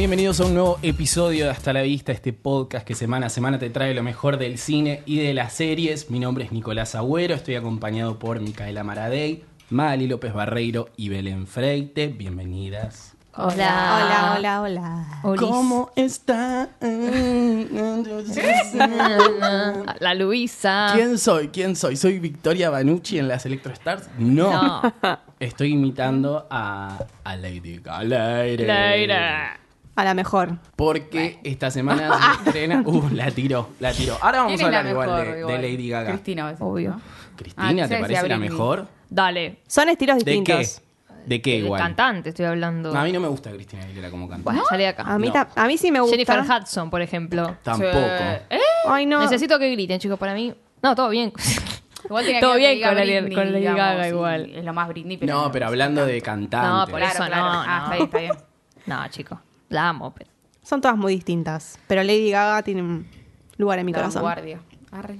Hola bienvenidos a un nuevo episodio de Hasta la Vista, este podcast que semana a semana te trae lo mejor del cine y de las series. Mi nombre es Nicolás Agüero, estoy acompañado por Micaela Maradei, Mali López Barreiro y Belén Freite. Bienvenidas. Hola, hola, hola. Olis. ¿Cómo está? La Luisa. ¿Quién soy? ¿Quién soy? ¿Soy Victoria Banucci en las Electro Stars? No. No. Estoy imitando a, a Lady Gaga. A la mejor. Porque esta semana se estrena. Uh, la tiró, la tiró. Ahora vamos a ¿Quién es la hablar igual de, igual? de Lady Gaga. Cristina, Obvio. ¿no? Cristina, Ah, ¿te parece la mejor? Dale. Son estilos ¿De qué? distintos. ¿De qué El igual? cantante estoy hablando. A mí no me gusta Cristina Aguilera como cantante. Bueno, salí de acá. A mí, No. ta- a mí sí me gusta. Jennifer Hudson, por ejemplo. Tampoco. ¿Eh? Ay, no. Necesito que griten, chicos, para mí. No, todo bien. Igual tenía Todo que bien con Lady- Britney, con Lady digamos, Gaga igual. Es lo más Britney, pero No, pero hablando de cantante. No, por Claro, eso claro. no, Ah, no. está bien, está bien. No, chicos. La amo, pero. Son todas muy distintas. Pero Lady Gaga tiene un lugar en mi La corazón. vanguardia. Arre.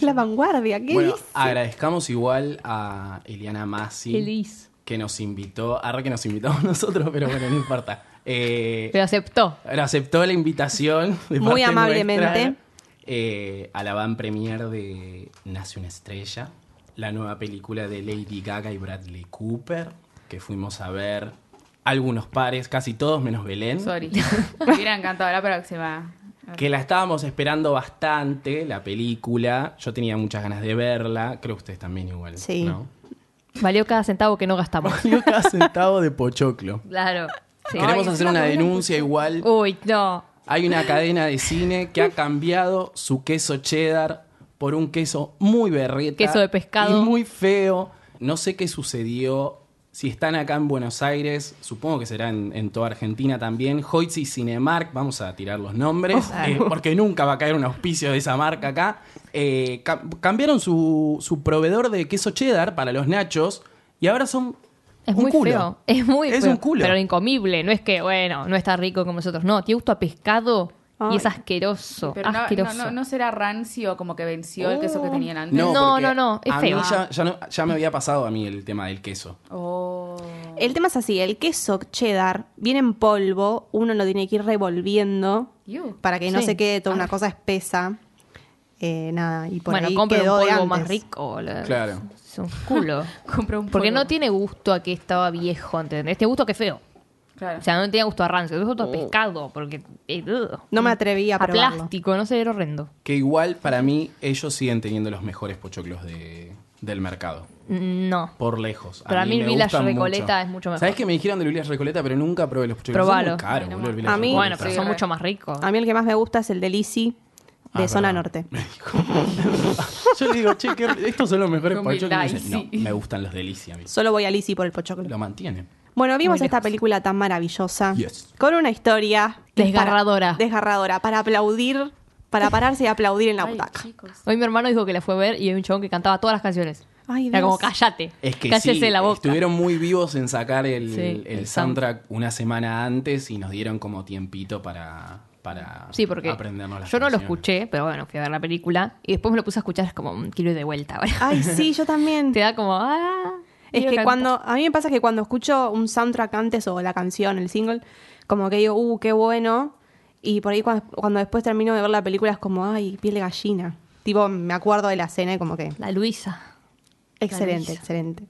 La vanguardia, ¿qué Bueno, dice? agradezcamos igual a Eliana Massi. Feliz. Que nos invitó. Ahora que nos invitamos nosotros, pero bueno, no importa. Eh, Pero aceptó. Pero aceptó la invitación de Muy parte amablemente. nuestra, eh, a la van premier de Nace una estrella, la nueva película de Lady Gaga y Bradley Cooper, que fuimos a ver algunos pares, casi todos menos Belén, Sorry. Me hubiera encantado la próxima. que la estábamos esperando bastante, la película. Yo tenía muchas ganas de verla, creo que ustedes también igual. Sí. ¿no? Valió cada centavo que no gastamos. Yo cada centavo de pochoclo. Claro. Sí. Queremos Ay, hacer una denuncia igual. Uy, no. Hay una cadena de cine que ha cambiado su queso cheddar por un queso muy berreta. Queso de pescado. Y muy feo. No sé qué sucedió. Si están acá en Buenos Aires, supongo que será en, en toda Argentina también. Hoyts y Cinemark, vamos a tirar los nombres, eh, porque nunca va a caer un auspicio de esa marca acá. Eh, ca- cambiaron su, su proveedor de queso cheddar para los nachos y ahora son Es un muy culo. feo. Es muy Es feo. un culo. Pero incomible. No es que, bueno, no está rico como nosotros. No, tiene gusto a pescado Ay. y es asqueroso. Pero no, asqueroso. no, no, no será rancio como que venció el queso que tenían antes. No, porque no, no, es a feo. mí ya, ya no- ya me había pasado a mí el tema del queso. Oh. El tema es así, el queso cheddar viene en polvo, uno lo tiene que ir revolviendo para que no se quede toda una cosa espesa. Eh, nada, y por bueno, ahí compre un quedó de polvo más rico. Claro. Es un culo. Compró un Porque polvo. no tiene gusto a que estaba viejo, ¿entendés? Tiene gusto que feo. Claro. O sea, no tiene gusto a rancio, tiene gusto a pescado, porque... eh, ugh. No me atreví a a probarlo. plástico, no sé, era horrendo. Que igual para mí ellos siguen teniendo los mejores pochoclos de, del mercado. No. Por lejos. Para mí el me Village gustan Recoleta es mucho mejor. ¿Sabes que me dijeron del Village Recoleta? Pero nunca probé los pochoclos. Probalo. Son muy caros, Ay, no boludo, el más. Village A mí- Recoleta. Bueno, pero son mucho más ricos. A mí el que más me gusta es el de Lisi de Ah, Zona perdón. Norte. Yo le digo, che, ¿qué- estos son los mejores Con pochoclos. Y me no, me gustan los delicia a mí. Solo voy a Lisi por el pochoclo. Lo mantienen. Bueno, vimos esta película tan maravillosa. Yes. Con una historia es para- Desgarradora. desgarradora. Para aplaudir, para pararse y aplaudir en la Ay, butaca. chicos. Hoy mi hermano dijo que la fue a ver y hay un chabón que cantaba todas las canciones. Ay, Era Dios. como, cállate. Es que cállese sí, la boca. estuvieron muy vivos en sacar el, Sí, el el soundtrack una semana antes y nos dieron como tiempito para, para Sí, porque aprendernos las yo no lo escuché, pero bueno, fui a ver la película y después me lo puse a escuchar, es como, "Mm, quiero ir de vuelta ahora. Ay, sí, yo también. Te da como, ah. Es que cantar". cuando, a mí me pasa que cuando escucho un soundtrack antes o la canción, el single, como que digo, uh, qué bueno. Y por ahí cuando, cuando después termino de ver la película es como, ay, piel de gallina. Tipo, me acuerdo de la escena y como que, La Luisa. excelente, Luisa. excelente.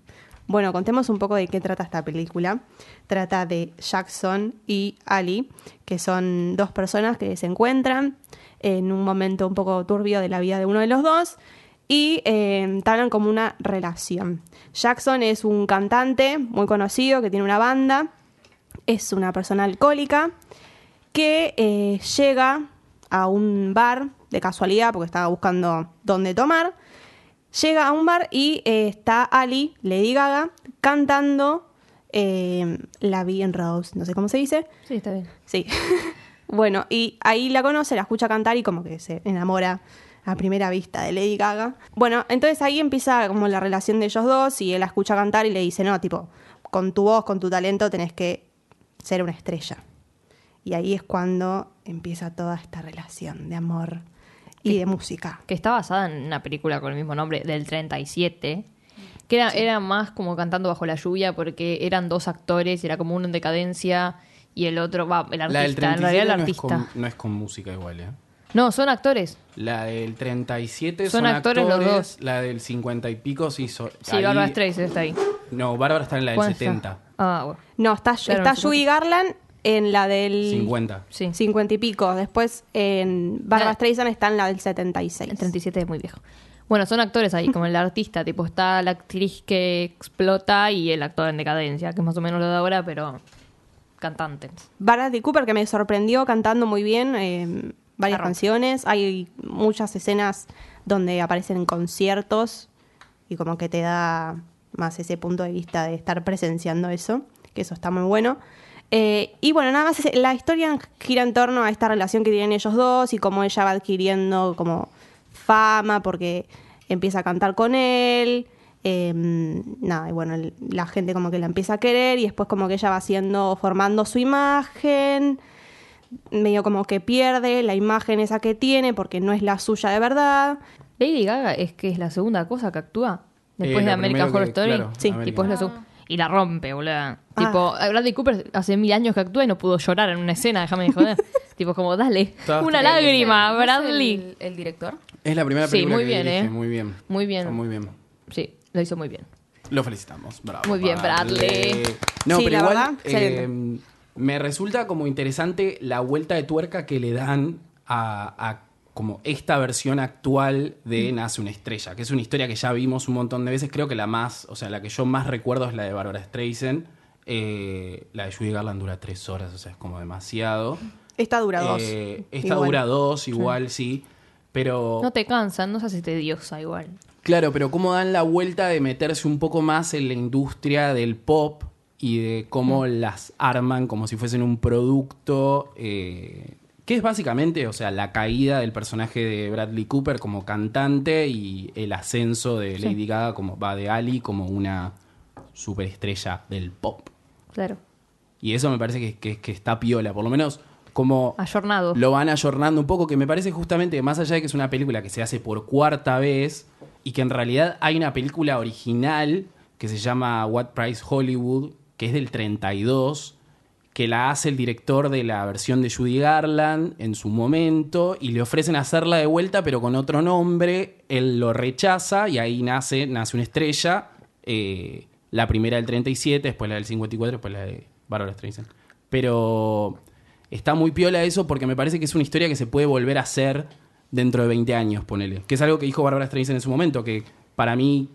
Bueno, contemos un poco de qué trata esta película. Trata de Jackson y Ali, que son dos personas que se encuentran en un momento un poco turbio de la vida de uno de los dos y eh, entablan como una relación. Jackson es un cantante muy conocido que tiene una banda, es una persona alcohólica que eh, llega a un bar de casualidad porque estaba buscando dónde tomar. Llega a un bar y eh, está Ali, Lady Gaga, cantando eh, La en Rose, no sé cómo se dice. Sí, está bien. Sí. bueno, y ahí la conoce, la escucha cantar y como que se enamora a primera vista de Lady Gaga. Bueno, entonces ahí empieza como la relación de ellos dos y él la escucha cantar y le dice, no, tipo, con tu voz, con tu talento tenés que ser una estrella. Y ahí es cuando empieza toda esta relación de amor y de música. Que está basada en una película con el mismo nombre, del 37. Que era, era más como cantando bajo la lluvia porque eran dos actores, era como uno en decadencia y el otro, va, el La del artista, en 37 realidad el no, es artista. con, no es con música igual, ¿eh? No, son actores. La del 37 Son son, actores los dos. La del 50 y pico sí son. Sí, ahí- Barbara Streisand está ahí. No, Bárbara está en la del ¿Cuál está? 70. Ah, bueno. No, está, Claro, está no Judy Garland en la del 50. Sí. 50 y pico. Después en Barbara Ah. Streisand está en la del 76. El 37 es muy viejo. Bueno, son actores ahí, como el artista, tipo está la actriz que explota y el actor en decadencia, que es más o menos lo de ahora, pero cantantes. Bradley Cooper que me sorprendió cantando muy bien eh, varias canciones. Hay muchas escenas donde aparecen en conciertos y como que te da más ese punto de vista de estar presenciando eso, que eso está muy bueno. Eh, y bueno, nada más la historia gira en torno a esta relación que tienen ellos dos y cómo ella va adquiriendo como fama porque empieza a cantar con él. eh, nada, y bueno, el- la gente como que la empieza a querer y después como que ella va haciendo, formando su imagen, medio como que pierde la imagen esa que tiene porque no es la suya de verdad. Lady Gaga es que es la segunda cosa que actúa después Eh, de lo American Horror que- Story. claro, sí, tipo es la seg- y la rompe, boludo. Tipo, Ah. Bradley Cooper hace mil años que actúa y no pudo llorar en una escena, déjame de joder. tipo, como, dale, una lágrima, ¿No es Bradley. El, el director? Es la primera Sí, película muy que bien, dirige, ¿eh? Muy bien. Muy bien. Muy bien. Sí, lo hizo muy bien. Lo felicitamos. Bravo. Muy bien, Bradley. No, Sí, pero la igual verdad, eh, me resulta como interesante la vuelta de tuerca que le dan a, a como esta versión actual de Mm. Nace una estrella, que es una historia que ya vimos un montón de veces. Creo que la más, o sea, la que yo más recuerdo es la de Barbara Streisand. Eh, la de Judy Garland dura tres horas, o sea, es como demasiado. Esta dura dos. Eh, esta Igual. dura dos, igual, sí. Pero. No te cansan, no se hace tediosa igual. Claro, pero cómo dan la vuelta de meterse un poco más en la industria del pop y de cómo las arman como si fuesen un producto, eh, que es básicamente, o sea, la caída del personaje de Bradley Cooper como cantante y el ascenso de Lady Gaga como va de Ali como una superestrella del pop. Claro. Y eso me parece que, que- que está piola, por lo menos como Ayornado. lo van ayornando un poco, que me parece justamente, más allá de que es una película que se hace por cuarta vez y que en realidad hay una película original que se llama What Price Hollywood, que es del 32, que la hace el director de la versión de Judy Garland en su momento y le ofrecen hacerla de vuelta pero con otro nombre, él lo rechaza y ahí nace, nace una estrella, eh, la primera del 37, después la del 54, después la de Barbara Streisand. Pero está muy piola eso porque me parece que es una historia que se puede volver a hacer dentro de 20 años, ponele. Que es algo que dijo Barbara Streisand en su momento, que para mí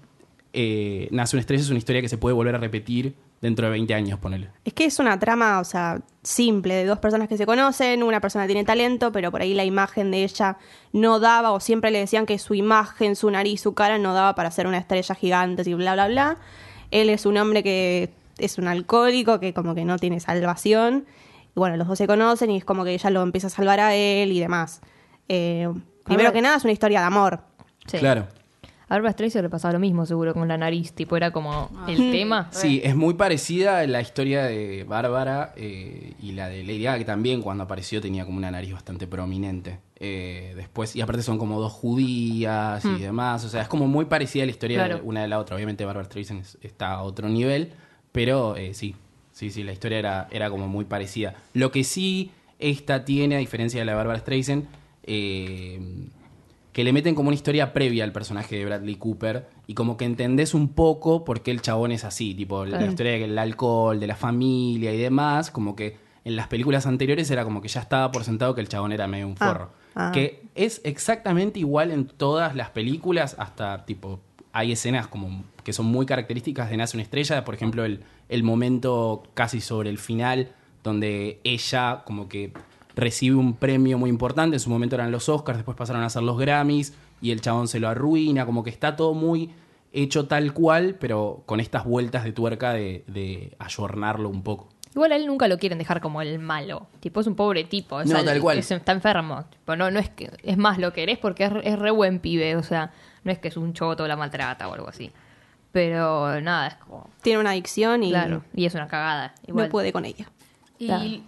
eh, Nace una estrella es una historia que se puede volver a repetir dentro de 20 años, ponele. Es que es una trama, o sea, simple, de dos personas que se conocen, una persona tiene talento, pero por ahí la imagen de ella no daba, o siempre le decían que su imagen, su nariz, su cara no daba para ser una estrella gigante y bla, bla, bla. Él es un hombre que es un alcohólico, que como que no tiene salvación. Y bueno, los dos se conocen y es como que ella lo empieza a salvar a él y demás. Eh, primero que nada es una historia de amor. Sí. Claro. A Barbara Streisand le pasaba lo mismo, seguro, con la nariz. Tipo, era como el tema. Sí, es muy parecida la historia de Bárbara eh, y la de Lady Gaga, que también cuando apareció tenía como una nariz bastante prominente. Eh, después, y aparte son como dos judías y demás. O sea, es como muy parecida la historia Claro. de una de la otra. Obviamente Bárbara Streisand es- está a otro nivel, pero eh, sí, sí, sí, la historia era, era como muy parecida. Lo que sí esta tiene, a diferencia de la de Bárbara Streisand, eh, que le meten como una historia previa al personaje de Bradley Cooper y como que entendés un poco por qué el chabón es así, tipo la historia del alcohol, de la familia y demás, como que en las películas anteriores era como que ya estaba por sentado que el chabón era medio un Ah, forro. ah. Que es exactamente igual en todas las películas, hasta tipo hay escenas como que son muy características de Nace una estrella, por ejemplo el, el momento casi sobre el final donde ella como que recibe un premio muy importante, en su momento eran los Oscars, después pasaron a ser los Grammys y el chabón se lo arruina, como que está todo muy hecho tal cual, pero con estas vueltas de tuerca de, de ayornarlo un poco. Igual a él nunca lo quieren dejar como el malo. Tipo, es un pobre tipo. No, al- tal cual. es- está enfermo. Tipo, no, no es que. Es más, lo querés porque es, es re buen pibe. O sea, no es que es un choto la maltrata o algo así. Pero nada, es como. Tiene una adicción y Claro. Y es una cagada. Igual. no puede con ella.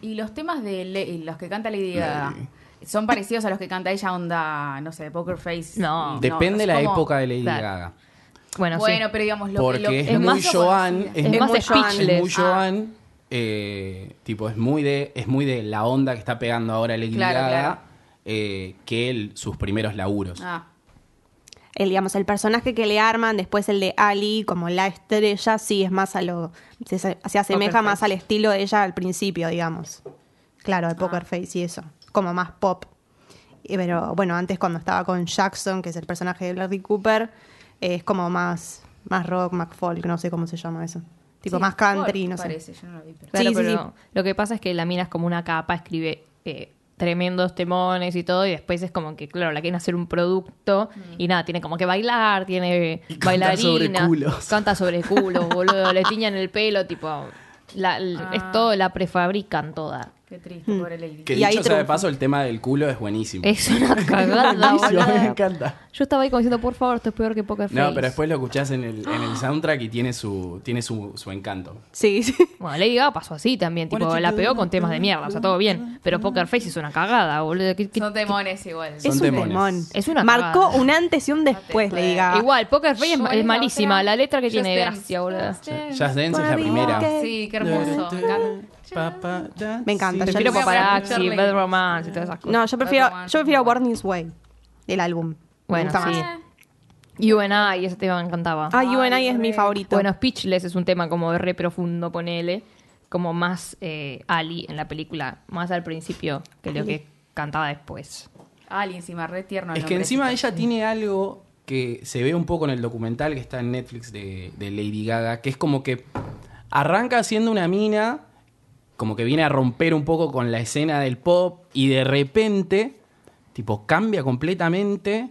Y, los temas de Le- los que canta Lady Gaga son parecidos a los que canta ella onda, no sé, Poker Face. No. Depende es la como- época de Lady Claro. Gaga. Bueno, Bueno, sí. pero digamos lo Porque que lo, es, es muy más Joan, conocida. es más muy Joan. es speechless. muy Ah. Joan, eh, tipo, es muy de, es muy de la onda que está pegando ahora Lady Claro, Gaga, claro. eh, que el- sus primeros laburos. Ah, El, digamos, el personaje que le arman, después el de Ali, como la estrella, sí es más a lo. Se, se asemeja Poker más Face. al estilo de ella al principio, digamos. Claro, de Poker Face y eso. Como más pop. Y- Pero bueno, antes cuando estaba con Jackson, que es el personaje de Bradley Cooper, eh, es como más, más rock, más folk, no sé cómo se llama eso. Tipo sí, más country, folk no sé. Parece, yo no lo vi, pero- Claro, Sí, pero sí. lo que pasa es que la mina es como una capa, escribe eh, tremendos temones y todo, y después es como que, claro, la quieren hacer un producto y nada, tiene como que bailar, tiene Y sobre bailarina, culos. canta sobre culos, boludo, le tiñan el pelo, tipo, la, l- Ah. es todo, la prefabrican toda. Qué triste, pobre Lady. Que Y ahí dicho sea de paso, el tema del culo es buenísimo. Es una cagada, Buenísimo, me encanta. Yo estaba ahí como diciendo, por favor, esto es peor que Poker Face. No, pero después lo escuchás en el, en el soundtrack y tiene su, tiene su, su encanto. Sí, sí. Bueno, Lady Gaga pasó así también, tipo, la pegó con temas de mierda, o sea, todo bien. Pero Poker Face es una cagada, boludo. ¿Qué- qué- Son demones igual. Son es un temones. demon. Es una Marcó cagada. un antes y un después, Después. le diga. Igual, Poker Face es, ma- es malísima. La letra que tiene Dance. gracia, boludo. Just Dance. Jazz Dance es la primera. Sí, qué hermoso. Me encanta. Me encanta, yo Prefiero a paparazzi. Bad Romance y todas esas cosas. No, yo prefiero, yo prefiero. Born This Way, del álbum. Me Bueno, gusta sí. más. You and I, ese tema me encantaba. Ah, You and I Ay, es mi favorito. Bueno, Speechless es un tema como re profundo, ponele. Como más eh, Ali en la película, más al principio que lo que cantaba después. Ali encima, re tierno. el Es que encima ella tiene algo que se ve un poco en el documental que está en Netflix de, de Lady Gaga, que es como que arranca siendo una mina, como que viene a romper un poco con la escena del pop y de repente, tipo, cambia completamente,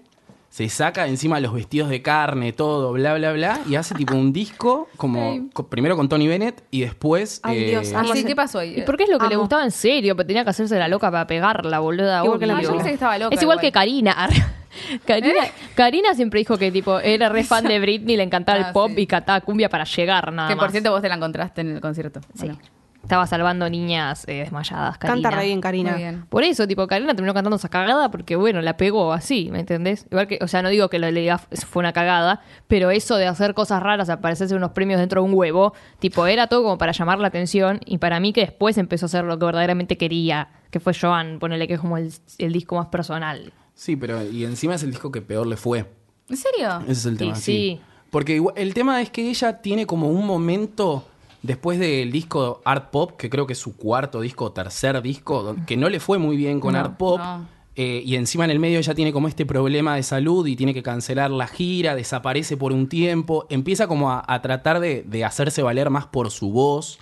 se saca de encima los vestidos de carne, todo, bla, bla, bla, y hace tipo un disco, como co- primero con Tony Bennett y después... Ay, Dios, eh, amo ¿Y sí, ese- qué pasó ahí? ¿Y por qué es lo que le Amo. gustaba en serio? Pero tenía que hacerse la loca para pegarla, boluda. Igual que la. Ah, yo pensé que estaba loca Es igual igual. que Karina. Karina, Karina siempre dijo que tipo era re fan de Britney, le encantaba Ah, el pop sí. y cantaba cumbia para llegar nada Que por más. cierto vos te la encontraste en el concierto. Sí. Bueno, Estaba salvando niñas eh, desmayadas, Karina. Canta re bien, Karina. Muy bien. Por eso, tipo, Karina terminó cantando esa cagada porque, bueno, la pegó así, ¿me entendés? Igual que, o sea, no digo que Lady Gaga fue una cagada, pero eso de hacer cosas raras, aparecerse unos premios dentro de un huevo, tipo, era todo como para llamar la atención y para mí que después empezó a hacer lo que verdaderamente quería, que fue Joan, ponele que es como el, el disco más personal. Sí, pero y encima es el disco que peor le fue. ¿En serio? Ese es el tema, Y sí. sí. Porque igual- el tema es que ella tiene como un momento después del disco Art Pop, que creo que es su cuarto disco o tercer disco, que no le fue muy bien con No, Art Pop. no. eh, y encima en el medio ella tiene como este problema de salud y tiene que cancelar la gira, desaparece por un tiempo, empieza como a, a tratar de, de hacerse valer más por su voz.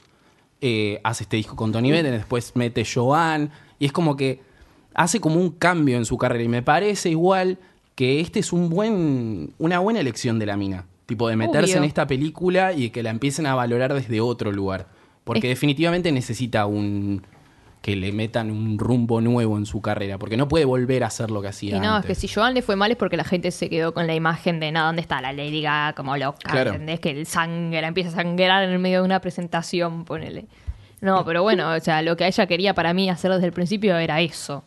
eh, hace este disco con Tony Bennett, después mete Joan, y es como que hace como un cambio en su carrera. Y me parece igual que este es un buen, una buena elección de la mina. Tipo, de meterse Obvio. en esta película y que la empiecen a valorar desde otro lugar. Porque definitivamente necesita un que le metan un rumbo nuevo en su carrera, porque no puede volver a hacer lo que hacía Y no, antes. es que si Joan le fue mal es porque la gente se quedó con la imagen de, nada, ¿dónde está la Lady Gaga como loca? Claro. ¿Entendés? Que el sangre empieza a sangrar en el medio de una presentación, ponele. No, pero bueno, o sea, lo que ella quería para mí hacer desde el principio era eso.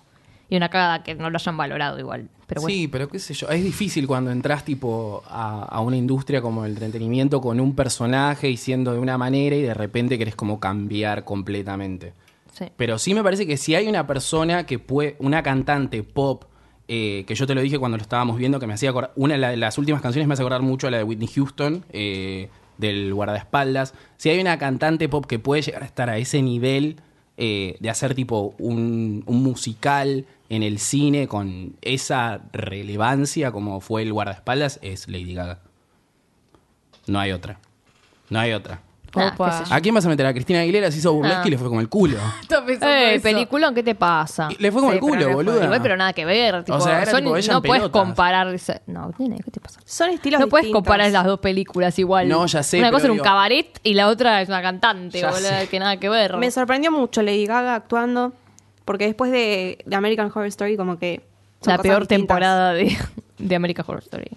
Y una cagada que no lo hayan valorado igual. Pero bueno. Sí, pero qué sé yo, es difícil cuando entras tipo a, a una industria como el entretenimiento con un personaje y siendo de una manera y de repente querés como cambiar completamente. Sí. Pero sí me parece que si hay una persona que puede, una cantante pop, eh, que yo te lo dije cuando lo estábamos viendo, que me hacía acordar, una de la- de las últimas canciones me hace acordar mucho a la de Whitney Houston, eh, del guardaespaldas. Si hay una cantante pop que puede llegar a estar a ese nivel eh, de hacer tipo un, un musical en el cine con esa relevancia como fue el guardaespaldas, es Lady Gaga. No hay otra. No hay otra. Nah, Opa. qué sé yo. ¿A quién vas a meter? A Cristina Aguilera se hizo burlesque Ah. y le fue como el culo. Estaba pensando ¡Ey, eso. peliculón, qué te pasa? Y le fue como Sí, el culo, boludo. Igual, pero nada que ver. Tipo, sea, era son- tipo ella en no puedes pelotas. comparar. esa- No, nene, ¿qué te pasa? Son estilos No puedes distintos. comparar las dos películas igual. No, ya sé, Una pero cosa era un digo- cabaret y la otra es una cantante, Ya boludo, sé. que nada que ver. Me sorprendió mucho Lady Gaga actuando, porque después de, de American Horror Story como que... la peor distintas. temporada de, de American Horror Story.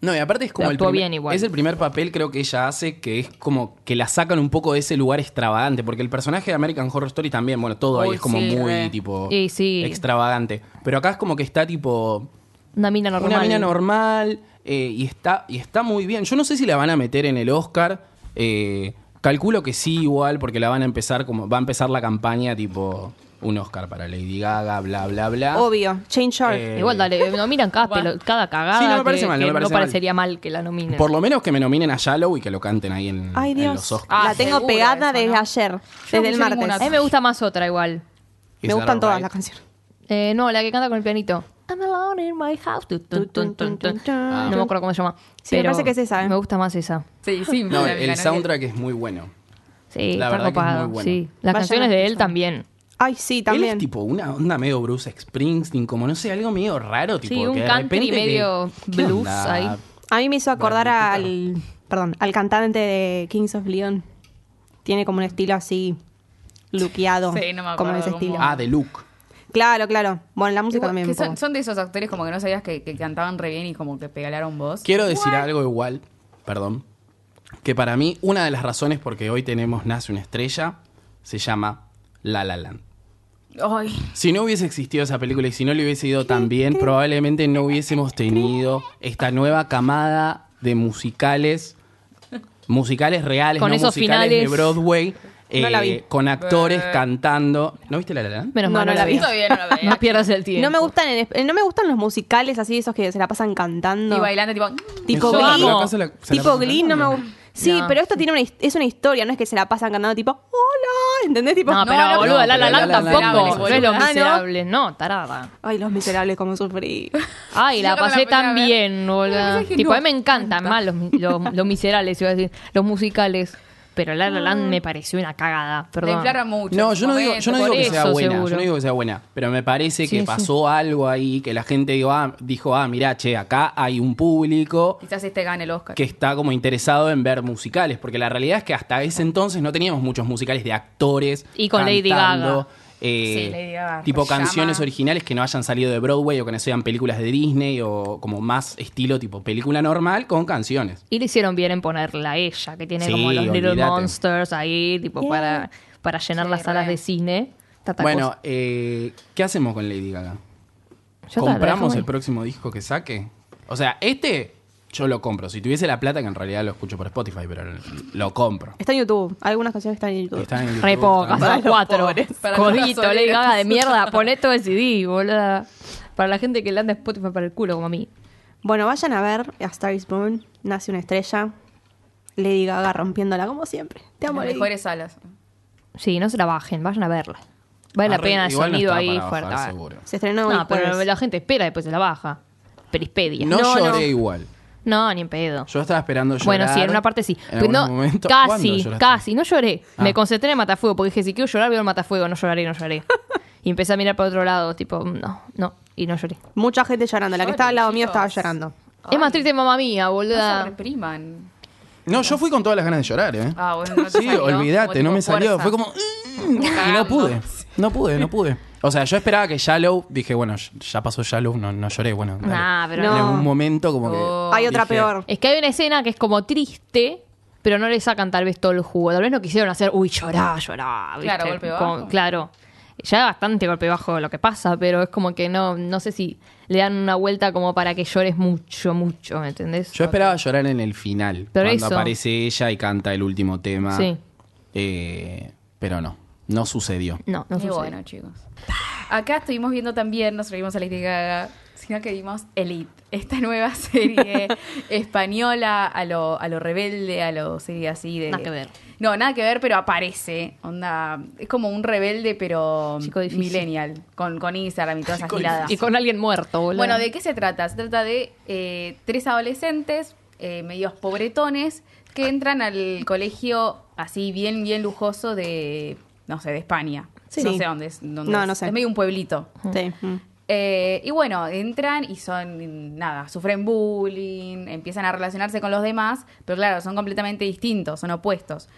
No, y aparte es como el primer, bien igual. es el primer papel creo que ella hace que es como que la sacan un poco de ese lugar extravagante, porque el personaje de American Horror Story también, bueno, todo ahí es como sí, muy tipo Y sí. extravagante, pero acá es como que está tipo Una mina normal. una mina normal eh, y está y está muy bien. Yo no sé si la van a meter en el Oscar eh, Calculo que sí, igual, porque la van a empezar como. Va a empezar la campaña tipo un Oscar para Lady Gaga, bla, bla, bla. Obvio. Change Shark. Eh, Igual, dale, nominan cada, pelo- cada cagada. Sí, no me parece que- mal, no me parece mal. parecería mal que la nominen. Por lo menos que me nominen a Shallow y que lo canten ahí en, Ay, en Dios. los Oscars. Ah, la tengo pegada eso, desde ¿no? ayer, Yo no desde el martes. ninguna. A mí me gusta más otra igual. Is Me gustan todas las canciones. Eh, no, la que canta con el pianito. I'm alone in my house. Ah. No me acuerdo cómo se llama. Sí, me pero parece que es esa, ¿eh? Me gusta más esa. Sí, sí. No, el soundtrack es muy bueno. Sí, La está verdad que es muy bueno. Sí. Las Vayan canciones de él también. Ay, sí, Él también. es tipo una onda medio Bruce Springsteen, como no sé, algo medio raro. Tipo, Sí, un que de country repente medio ¿qué blues ahí. A mí me hizo acordar al, perdón, al cantante de Kings of Leon. Tiene como un estilo así, luqueado, Sí, no me como acuerdo ese cómo- estilo. Ah, de Luke. Claro, claro. Bueno, la música Igual, también. son, son de esos actores como que no sabías que, que cantaban re bien y como que pegalaron voz. Quiero decir algo igual, perdón, que para mí una de las razones por que hoy tenemos Nace una estrella se llama La La Land. Ay, Si no hubiese existido esa película y si no le hubiese ido tan bien, probablemente no hubiésemos tenido esta nueva camada de musicales, musicales reales, Con no esos musicales finales. de Broadway, No la eh, vi. con actores Eh. cantando. ¿No viste La La Land? Menos No, mal, no la vi. todavía no la veía. No pierdas el tiempo. No me gustan en esp- no me gustan los musicales así esos que se la pasan cantando. Y bailando, tipo. Tipo Glee. la- la tipo Glee no me gusta. Sí, No. pero esto tiene una, his- es una historia, no es que se la pasan cantando tipo, hola, ¿entendés? Tipo, No, pero no, boludo, no, La La pero Land La La Land tampoco. No es lo Ah, ¿no? miserable. No, tarada. Ay, los miserables, como sufrí. Ay, la Yo cuando pasé la tan empecé a ver- bien, boludo. dije, Tipo, a mí me encantan más los, los, los miserables, iba a decir, los musicales. Pero La La Land me pareció una cagada, perdón. inflaron mucho. No, yo no digo, yo no digo que sea buena, seguro. yo no digo que sea buena, pero me parece Sí, que sí. pasó algo ahí, que la gente dijo, ah, dijo, ah, mirá, che, acá hay un público Quizás este gane el Oscar. que está como interesado en ver musicales, porque la realidad es que hasta ese entonces no teníamos muchos musicales de actores Y con Lady cantando, Gaga. Eh, Sí, Lady Gaga, tipo llama. canciones originales que no hayan salido de Broadway o que no sean películas de Disney o como más estilo tipo película normal con canciones. Y le hicieron bien en ponerla a ella, que tiene Sí, como los Little. Monsters ahí, tipo, para, para llenar Sí, las salas re. de cine. Tata bueno, eh, ¿qué hacemos con Lady Gaga? ¿Compramos el próximo disco que saque? O sea, este yo lo compro. Si tuviese la plata, que en realidad lo escucho por Spotify, pero lo compro. Está en YouTube. Algunas canciones están en YouTube. Está en Re YouTube, pocas, está- son cuatro. Codito, Lady Gaga de mierda, poné todo el CD, boluda. Para la gente que le anda Spotify para el culo, como a mí. Bueno, vayan a ver A Star is Born, Nace una estrella. Lady Gaga rompiéndola como siempre. Te amo, Las Lady. mejores salas. Sí, no se la bajen, vayan a verla. Vale la Arre, pena el igual no sonido ahí para fuerte. bajar, seguro. Se estrenó hoy No, pero jueves. la gente espera después se la baja. Perispedia. No, No, lloré no. igual. No, ni en pedo. Yo estaba esperando llorar. Bueno, sí, en una parte sí. En Pero no, algunos momentos. ¿Cuándo casi, casi. No lloré. Ah. Me concentré en Matafuego porque dije, si quiero llorar, veo el Matafuego. No lloraré, no lloraré. y empecé a mirar para otro lado, tipo, no, no. Y no lloré. Mucha gente llorando. La que estaba al lado mío estaba llorando. Es más triste mamá mía, No se boluda. repriman. No, yo fui con todas las ganas de llorar, ¿eh? Ah, bueno, no te Sí, salió. olvídate, Como no me salió. fuerza. Fue como. "Mm", y no pude. No pude, no pude. O sea, yo esperaba que Shallow. Dije, bueno, ya pasó Shallow, no, no lloré. Bueno, dale. Nah, pero En no. algún momento, como que. Oh. Hay otra dije, peor. Es que hay una escena que es como triste, pero no le sacan tal vez todo el jugo. Tal vez no quisieron hacer, uy, llorá, llorá. ¿viste? Claro, golpe Como- bajo. claro. Ya bastante golpe bajo lo que pasa, pero es como que no, no sé si le dan una vuelta como para que llores mucho, mucho, ¿me entendés? Yo esperaba llorar en el final. Pero cuando eso. aparece ella y canta el último tema. Sí. Eh, pero no, no sucedió. No, no Y sucede. bueno, chicos. Acá estuvimos viendo también, no solo vimos a Lady Gaga, sino que vimos Elite, esta nueva serie española a lo, a lo rebelde, a lo serie así de... Nada que ver. No, nada que ver, pero aparece. Onda, es como un rebelde, pero Chico difícil. millennial, con, con Instagram y todas esas giladas. Y con alguien muerto, boludo. Bueno, ¿de qué se trata? Se trata de eh, tres adolescentes, eh, medios pobretones, que entran al colegio así bien, bien lujoso de, no sé, de España. Sí. No sé dónde es. dónde No, es. no sé. Es medio un pueblito. Sí. Eh, y bueno, entran y son, nada, sufren bullying, empiezan a relacionarse con los demás, pero claro, son completamente distintos, son opuestos.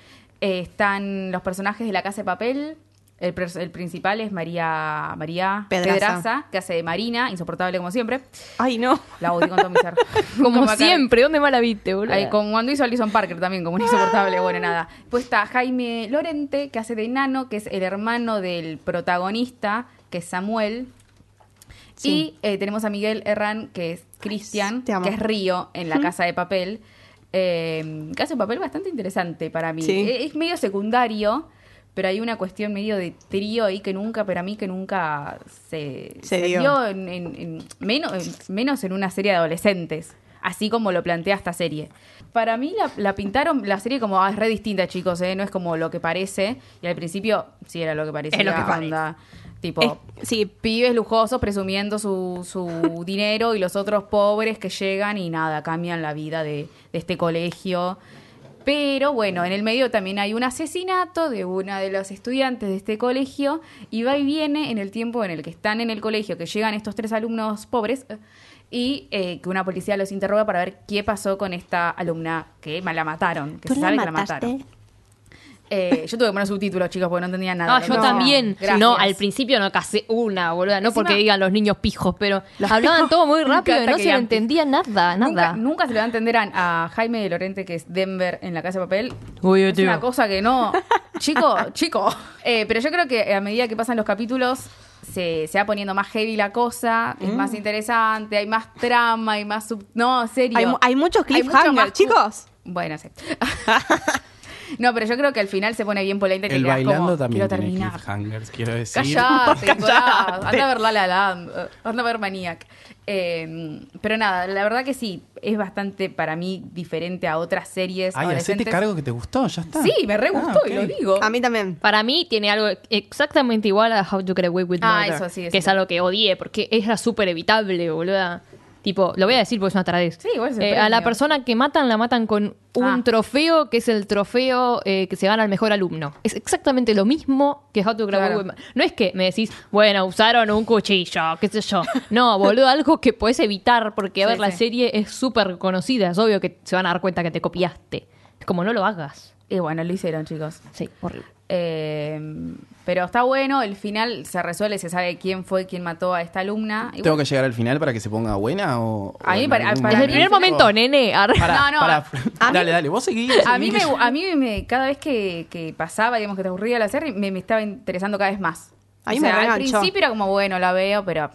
Eh, están los personajes de La Casa de Papel, el, principal es María, María Pedraza. Pedraza, que hace de Marina, insoportable como siempre. Ay, no. La odio con todo mi ser. como siempre, ¿dónde más la viste, boludo? Ay, como cuando hizo Alison Parker también, como un insoportable, bueno, nada. Pues está Jaime Lorente, que hace de Nano, que es el hermano del protagonista, que es Samuel. Sí. Y eh, tenemos a Miguel Herrán, que es Cristian, que es Río en La Casa de Papel. Eh, caso de papel bastante interesante para mí. Sí. Eh, Es medio secundario, pero hay una cuestión medio de trío ahí que nunca, para mí que nunca se, Se dio. dio en, en- en- menos, en- menos en una serie de adolescentes, así como lo plantea esta serie. Para mí la, la pintaron la serie como, ah, es re distinta, chicos, ¿eh? no es como lo que parece. Y al principio sí era lo que parecía. Es lo que onda, Tipo, Es- sí, pibes lujosos presumiendo su, su dinero y los otros pobres que llegan y nada, cambian la vida de, de este colegio. Pero bueno, en el medio también hay un asesinato de una de los estudiantes de este colegio y va y viene en el tiempo en el que están en el colegio, que llegan estos tres alumnos pobres y eh, que una policía los interroga para ver qué pasó con esta alumna que la mataron, que ¿tú se la sabe que la mataron. Eh, yo tuve que poner subtítulos, chicos, porque no entendía nada. Ah, yo No, también. Gracias. No, al principio no casé una, boluda. No Encima- porque digan los niños pijos, pero hablaban todo muy rápido y no se le digan entendía nada, nada. Nunca, nunca se le va a entender a, a Jaime de Lorente, que es Denver en la casa de papel. Uy, es tío. una cosa que no. Chico, chico. Eh, pero yo creo que a medida que pasan los capítulos. Se, se va poniendo más heavy la cosa, es más interesante, hay más trama, hay más sub... No, serio. Hay mu- hay muchos mucho cliffhangers, más cu- chicos. Bueno, sí. no, pero yo creo que al final se pone bien polenta El bailando como, también quiero tiene terminar. cliffhangers, quiero decir. Callate. Callate. Anda a ver La La Land, eh, anda a ver Maniac. Eh, pero nada, la verdad que sí, es bastante para mí diferente a otras series Ay, hacete cargo que te gustó, ya está. Sí, me re gustó Ah, y lo digo. A mí también. Para mí tiene algo exactamente igual a How to Get Away with Ah, Murder. eso sí, eso que es algo que odié, porque era súper evitable, boluda. Tipo, lo voy a decir porque es una taradez. Sí, igual es el Eh, a la persona que matan, la matan con un Ah. trofeo que es el trofeo eh, que se gana al mejor alumno. Es exactamente lo mismo que How to Away Claro. No es que me decís, bueno, usaron un cuchillo, qué sé yo. No, boludo, algo que puedes evitar, porque, a Sí, ver, la serie es súper conocida. Es obvio que se van a dar cuenta que te copiaste. Es como no lo hagas. Y bueno, lo hicieron, chicos. Sí, horrible. Eh, pero está bueno, el final se resuelve, se sabe quién fue quien mató a esta alumna. Y ¿Tengo bueno, que llegar al final para que se ponga buena o...? A mí para- para Desde el primer momento, nene. Pará, No, no, pará. a mí- dale, dale, vos seguís. a mí, me, a mí me, cada vez que, que pasaba, digamos que te aburría la serie, me, me estaba interesando cada vez más. A mí o me sea, al reenganchó. principio era como, bueno, la veo, pero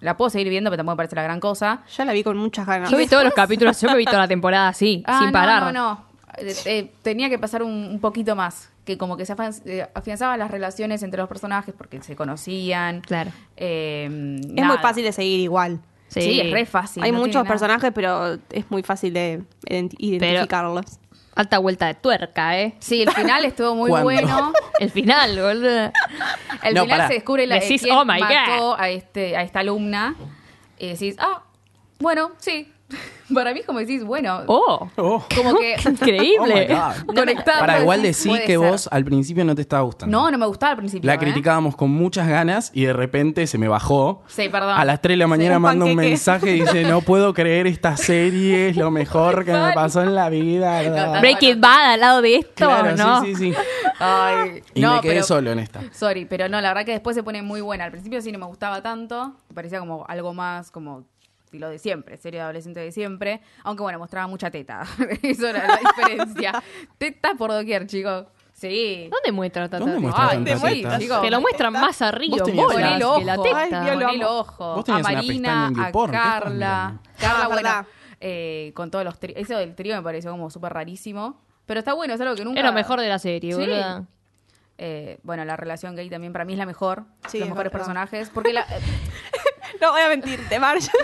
la puedo seguir viendo, pero tampoco me parece la gran cosa. Yo la vi con muchas ganas. Yo vi todos los capítulos, yo me vi toda la temporada así, Ah, sin no, parar. No, no, eh, tenía que pasar un, un poquito más. Que como que se eh, afianzaban las relaciones entre los personajes porque se conocían. Claro. Eh, Es nada. muy fácil de seguir igual. Sí, es re fácil. Hay no muchos personajes, pero es muy fácil de ident- identificarlos. Alta vuelta de tuerca, ¿eh? Sí, el final estuvo muy ¿Cuándo? bueno. El final, boludo. El No, final se descubre la, Decís, quién "Oh my mató God". a, este, a esta alumna. Y decís, ah, bueno, sí. Para mí es como decís, bueno, Oh, Oh. como que... Oh my increíble. God. Conectado, Para igual puede que ser. vos al principio no te estaba gustando. No, no me gustaba al principio. La ¿eh? criticábamos con muchas ganas y de repente se me bajó. Sí, perdón. A las 3 de la mañana un manda un mensaje y dice, no puedo creer esta serie, es lo mejor que me pasó en la vida. ¿verdad?". No, Breaking Bad al lado de esto, Claro, ¿no? sí, sí, sí. Ay, Y no, me quedé pero- solo en esta. Sorry, pero no, la verdad que después se pone muy buena. Al principio sí no me gustaba tanto. Me parecía como algo más como estilo de siempre, serie de adolescente de siempre. Aunque bueno, mostraba mucha teta. Eso era la diferencia. teta por doquier, chicos. Sí. ¿Dónde muestra tanta ¿Dónde teta? muestra Ay, tanta te muestras, lo muestran más a Río, Vos tenías bolas, el ojo, que la teta. El ojo. A Marina, a YouPorn, ¿qué estás Carla. Carla, Ah, bueno, eh, con todos los tríos. Eso del trío me pareció como súper rarísimo. Pero está bueno, es algo que nunca... Es lo mejor de la serie, Sí. boluda. Eh, bueno, la relación gay también para mí es la mejor. Sí, los es mejores verdad. personages. Porque, la, No voy a mentirte, Marge.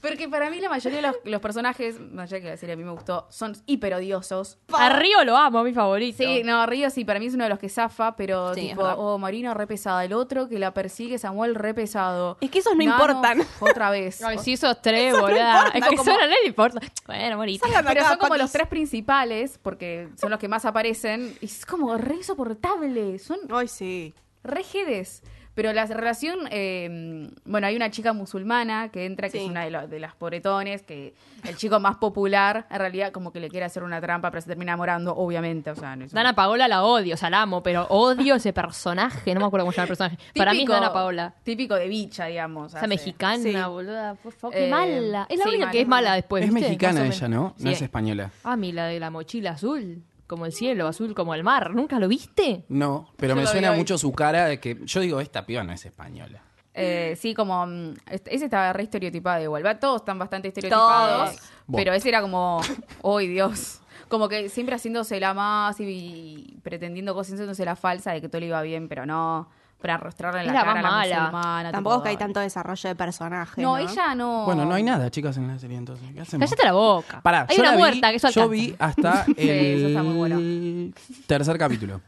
porque para mí la mayoría de los, los personajes, allá que la serie a mí me gustó, son hiper odiosos. A Río lo amo, mi favorito. Sí, no, Río sí, para mí es uno de los que zafa, pero Sí, tipo, oh, Marino re pesada. El otro que la persigue, Samuel re pesado. Es que esos no Nano, importan. Otra vez. Ay, sí, esos tres, no importan. es que Como- nadie le importa. Bueno, de Pero acá, son como patis. los tres principales, porque son los que más aparecen, y es como re insoportable. Son Ay, sí. rejedes. Pero la relación, eh, bueno, hay una chica musulmana que entra, que Sí. es una de, lo- de las pobretones, que el chico más popular, en realidad como que le quiere hacer una trampa, pero se termina enamorando, obviamente. O sea, no es Dana Paola la odio, o sea, la amo, pero odio ese personaje. No me acuerdo cómo se llama el personaje. Para mí es Típico- Dana Paola. Típico de bicha, digamos. Esa hace- mexicana, Sí. boluda. Por favor, qué Eh, mala. Es la sí, única mala, que es mala. después. es ¿viste? mexicana o ella. ¿no? Sí. No es española. Ah, mi, la de la mochila azul. Como el cielo, azul como el mar. ¿Nunca lo viste? No, pero Yo me lo vi suena hoy. mucho su cara de que yo digo, esta piba no es española. Eh, sí, como. mm, est- Ese estaba re estereotipada igual. ¿va? Todos están bastante estereotipados. Todos. Pero ese era como, ¡ay Dios! Como que siempre haciéndose la más y, y pretendiendo cosas, haciéndose la falsa de que todo le iba bien, pero no, para arrastrarle en la Era cara a más la mala. musulmana, Tampoco es tipo, que hay ay. tanto desarrollo de personaje. No, No, ella no. Bueno, no hay nada, chicas, en la serie entonces. ¿Qué hacemos? Cállate la boca. Pará, Hay yo una la vi- muerta que eso Yo alcanza. vi hasta Sí, eso está muy bueno. el tercer capítulo.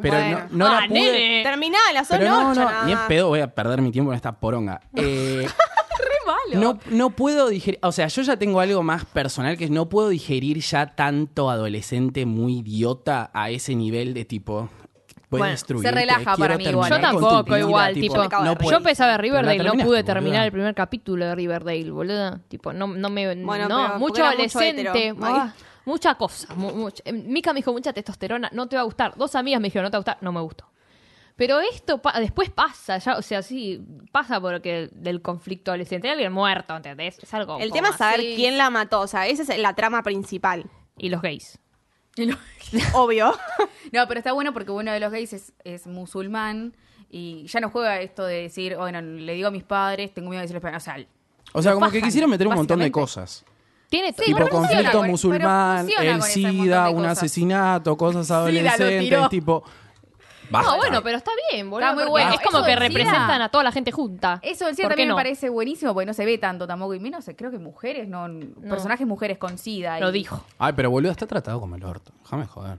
Pero Bueno. no, no Ah, la pude... nene. Terminala, son Pero no, ocho no, nada ni en más. pedo voy a perder mi tiempo en esta poronga. Eh, Re malo. no, no puedo digerir, o sea, yo ya tengo algo más personal que es no puedo digerir ya tanto adolescente muy idiota a ese nivel de tipo. Bueno, destruir. se relaja para mí igual. Yo tampoco, igual, tipo, no. Yo puedo. Pero la Riverdale, no terminaste, pude boluda. terminar el primer capítulo de Riverdale, boludo. Tipo, no, no me. Bueno, no, pero mucho porque era mucho adolescente. hetero. ah, mucha cosa. mu- mucha- eh, Mika me dijo mucha testosterona, no te va a gustar. Dos amigas me dijeron, no te va a gustar, no me gustó. Pero esto pa- después pasa, ya, o sea, sí, pasa porque del conflicto adolescente. Hay alguien muerto, ¿entendés? Es algo. El como tema es saber así. quién la mató. O sea, esa es la trama principal. Y los gays. Lo- Obvio. No, pero está bueno porque uno de los gays es, es musulmán y ya no juega esto de decir, bueno, le digo a mis padres, tengo miedo de decirles, o sea, O sea, como que bajan, quisieron meter un montón de cosas. Tiene Sí, tipo conflicto con- musulmán, el SIDA, un cosas. asesinato, cosas adolescentes, tipo. Basta. No, bueno, pero está bien, boludo. Está muy porque bueno. Es como Eso que del SIDA- representan a toda la gente junta. Eso del SIDA ¿Por qué también no? me parece buenísimo porque no se ve tanto tampoco. Y menos, eh, creo que mujeres, no, personajes mujeres con SIDA. y- Lo dijo. Ay, pero boludo, está tratado como el orto. Déjame joder.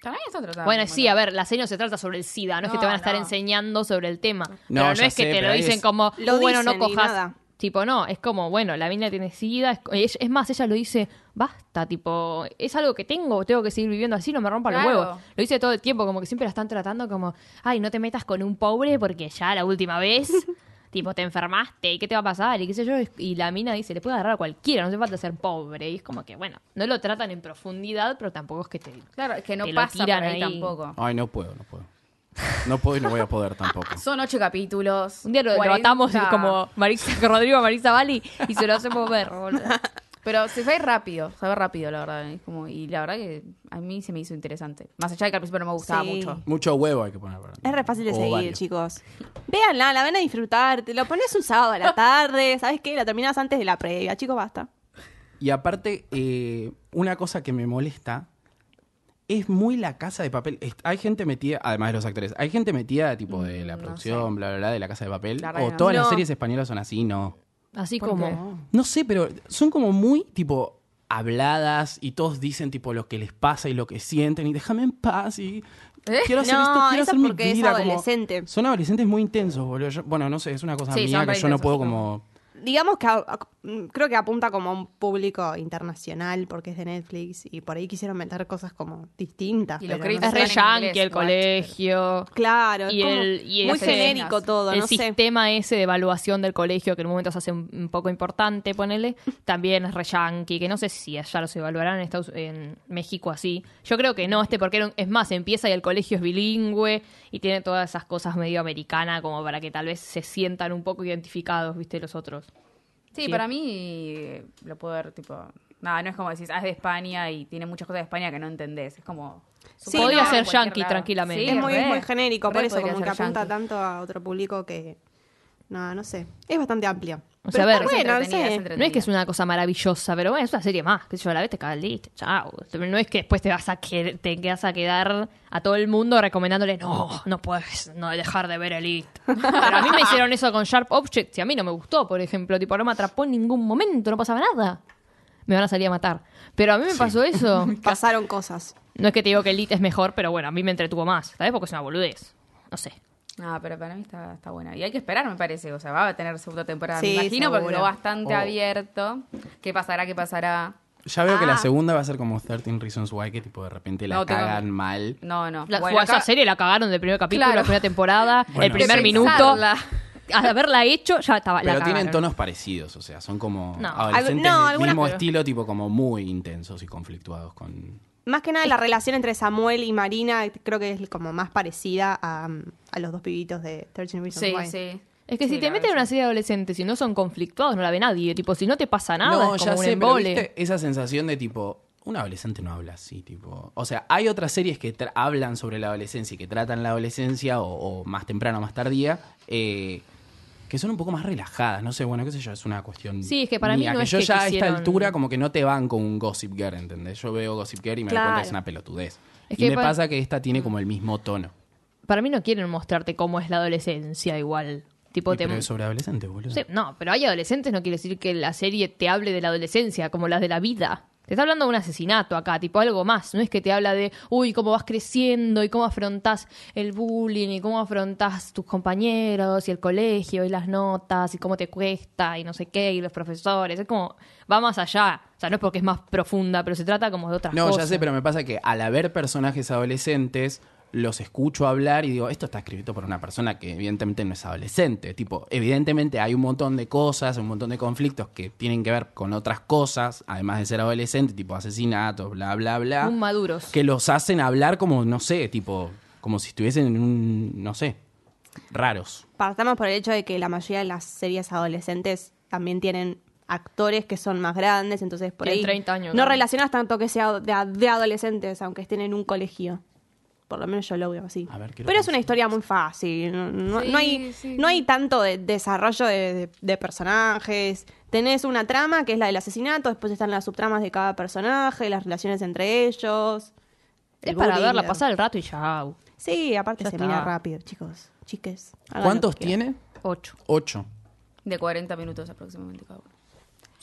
También está tratado. Bueno, como sí, a ver, la serie no se trata sobre el SIDA, no, es que No, te van a estar no. enseñando sobre el tema. No, pero no ya es que sé, te pero lo ahí dicen es- como, Lo "Uh, bueno, no dicen y cojas. nada. Tipo, no, es como, bueno, la mina tiene SIDA. Es, es- es más, ella lo dice, basta, tipo, es algo que tengo, tengo que seguir viviendo así, no me rompa Claro. los huevos. Lo dice todo el tiempo, como que siempre la están tratando como, ay, no te metas con un pobre porque ya la última vez, tipo, te enfermaste y qué te va a pasar y qué sé yo. Y la mina dice, le puede agarrar a cualquiera, no hace falta ser pobre. Y es como que, bueno, no lo tratan en profundidad, pero tampoco es que te Claro, es que no pasa por tiran ahí, ahí. tampoco. Ay, no puedo, no puedo. No puedo y no voy a poder tampoco. Son ocho capítulos. Un día lo, lo 40. atamos como Marisa, Rodrigo Marisa Bali y se lo hacemos ver, boludo. Pero se ve rápido, se ve rápido, la verdad. Es como, y la verdad que a mí se me hizo interesante. Más allá de que al principio no me gustaba Sí. mucho. Mucho huevo hay que poner. para- Es re fácil de o seguir, varios. chicos. Véanla, la ven a disfrutar. Te lo pones un sábado a la tarde. ¿Sabes qué? La terminas antes de la previa. Chicos, basta. Y aparte, eh, una cosa que me molesta es muy la casa de papel. Hay gente metida, además de los actores, hay gente metida tipo de la Mm, no producción, bla, bla, bla, de la casa de papel. La O no. todas las series españolas son así, no. Así ¿Por como. No sé, pero son como muy tipo habladas y todos dicen tipo lo que les pasa y lo que sienten y déjame en paz y ¿Eh? quiero hacer No, esto, quiero hacer mi es vida como- adolescente. Son adolescentes muy intensos, boludo. Yo- bueno, no sé, es una cosa Sí, mía que yo no puedo como Digamos que a- a- mm, creo que apunta como a un público internacional porque es de Netflix y por ahí quisieron meter cosas como distintas. Y pero Es re sé. Yankee inglés el colegio. Claro, Y el, y muy genérico todo, el no sé. sistema ese de evaluación del colegio, que en un momento se hace un, un poco importante, ponele, también es re yankee, que no sé si allá los evaluarán en, Estados, en México así. Yo creo que no, este porque es más, empieza y el colegio es bilingüe y tiene todas esas cosas medio americana como para que tal vez se sientan un poco identificados, viste, los otros. Sí, Sí. para mí lo puedo ver tipo. Nada, no es como decís, ah, es de España y tiene muchas cosas de España que no entendés. Es como. Sí, Podría no, ser yankee lado. tranquilamente. Sí, es muy, re, muy genérico, por eso como que apunta yankee. tanto a otro público que... No, no sé. Es bastante amplia. O sea, a ver, bueno, sé. No es que es una cosa maravillosa, pero bueno, es una serie más. Que yo a la vez te cagas listo. Chao. No es que después te vas a que, te vas a quedar a todo el mundo recomendándole, no, no puedes no dejar de ver Elite. Pero a mí me hicieron eso con Sharp Objects y a mí no me gustó, por ejemplo. Tipo, no me atrapó en ningún momento, no pasaba nada. Me van a salir a matar. Pero a mí me pasó eso. Pasaron cosas. No es que te digo que Elite es mejor, pero bueno, a mí me entretuvo más. ¿Sabes? Porque es una boludez. No sé. Ah, pero para mí está, está buena. Y hay que esperar, me parece. O sea, va a tener segunda temporada, Sí, me imagino, porque seguro. quedó bastante Oh. abierto. ¿Qué pasará? ¿Qué pasará? Ya veo que la Ah. segunda va a ser como 13 Reasons Why, que tipo de repente la No, tengo- cagan mal. No, no. La, Bueno, esa acá- serie la cagaron del primer capítulo, Claro. la primera temporada, Bueno, el primer sí. minuto. Al haberla hecho, ya estaba. la Pero tienen tonos parecidos, o sea, son como No. adolescentes no, del mismo pero- estilo, tipo como muy intensos y conflictuados con... Más que nada la relación entre Samuel y Marina creo que es como más parecida a, a los dos pibitos de 13 Reasons Sí, Why. sí. Es que Sí, si te meten en una serie de adolescentes y no son conflictuados, no la ve nadie. Tipo, si no te pasa nada, no, es ya como un sé, pero embole. viste esa sensación de tipo, un adolescente no habla así, tipo... O sea, hay otras series que tra- hablan sobre la adolescencia y que tratan la adolescencia o, o más temprano o más tardía, eh, que son un poco más relajadas. No sé, bueno, qué sé yo, es una cuestión. Sí, es que para mí no que es yo que ya a esta altura como que no te van con un Gossip Girl, ¿entendés? Yo veo Gossip Girl y me doy cuenta que es Claro. una pelotudez. Es y que me pa- pasa que esta tiene como el mismo tono. Para mí no quieren mostrarte cómo es la adolescencia igual. Tipo, te... pero es sobre adolescente, boludo. Sí, no, pero hay adolescentes, no quiere decir que la serie te hable de la adolescencia como las de la vida. Te está hablando de un asesinato acá, tipo algo más. No es que te habla de, uy, cómo vas creciendo y cómo afrontás el bullying y cómo afrontás tus compañeros y el colegio y las notas y cómo te cuesta y no sé qué y los profesores. Es como, va más allá. O sea, no es porque es más profunda, pero se trata como de otras No, cosas. ya sé, pero me pasa que al haber personajes adolescentes, los escucho hablar y digo, esto está escrito por una persona que evidentemente no es adolescente. Tipo, evidentemente hay un montón de cosas, un montón de conflictos que tienen que ver con otras cosas, además de ser adolescente, tipo asesinatos, bla, bla, bla. Muy maduros. que los hacen hablar como, no sé, tipo, como si estuviesen en un, no sé, raros. Partamos por el hecho de que la mayoría de las series adolescentes también tienen actores que son más grandes, entonces por ahí 30 años, no claro. relacionas tanto que sea de, de adolescentes, aunque estén en un colegio. Por lo menos yo lo veo así. A ver, quiero Pero es una historia muy fácil. No, no- Sí, no hay, sí, no sí. hay tanto de desarrollo de, de- de personajes. Tenés una trama que es la del asesinato, después están las subtramas de cada personaje, las relaciones entre ellos. Es para bullying, verla, la- pasar el rato y ya. Sí, aparte Ya se está. mira rápido, chicos. Chiques. ¿Cuántos tiene? Ocho. Ocho. De 40 minutos aproximadamente cada uno.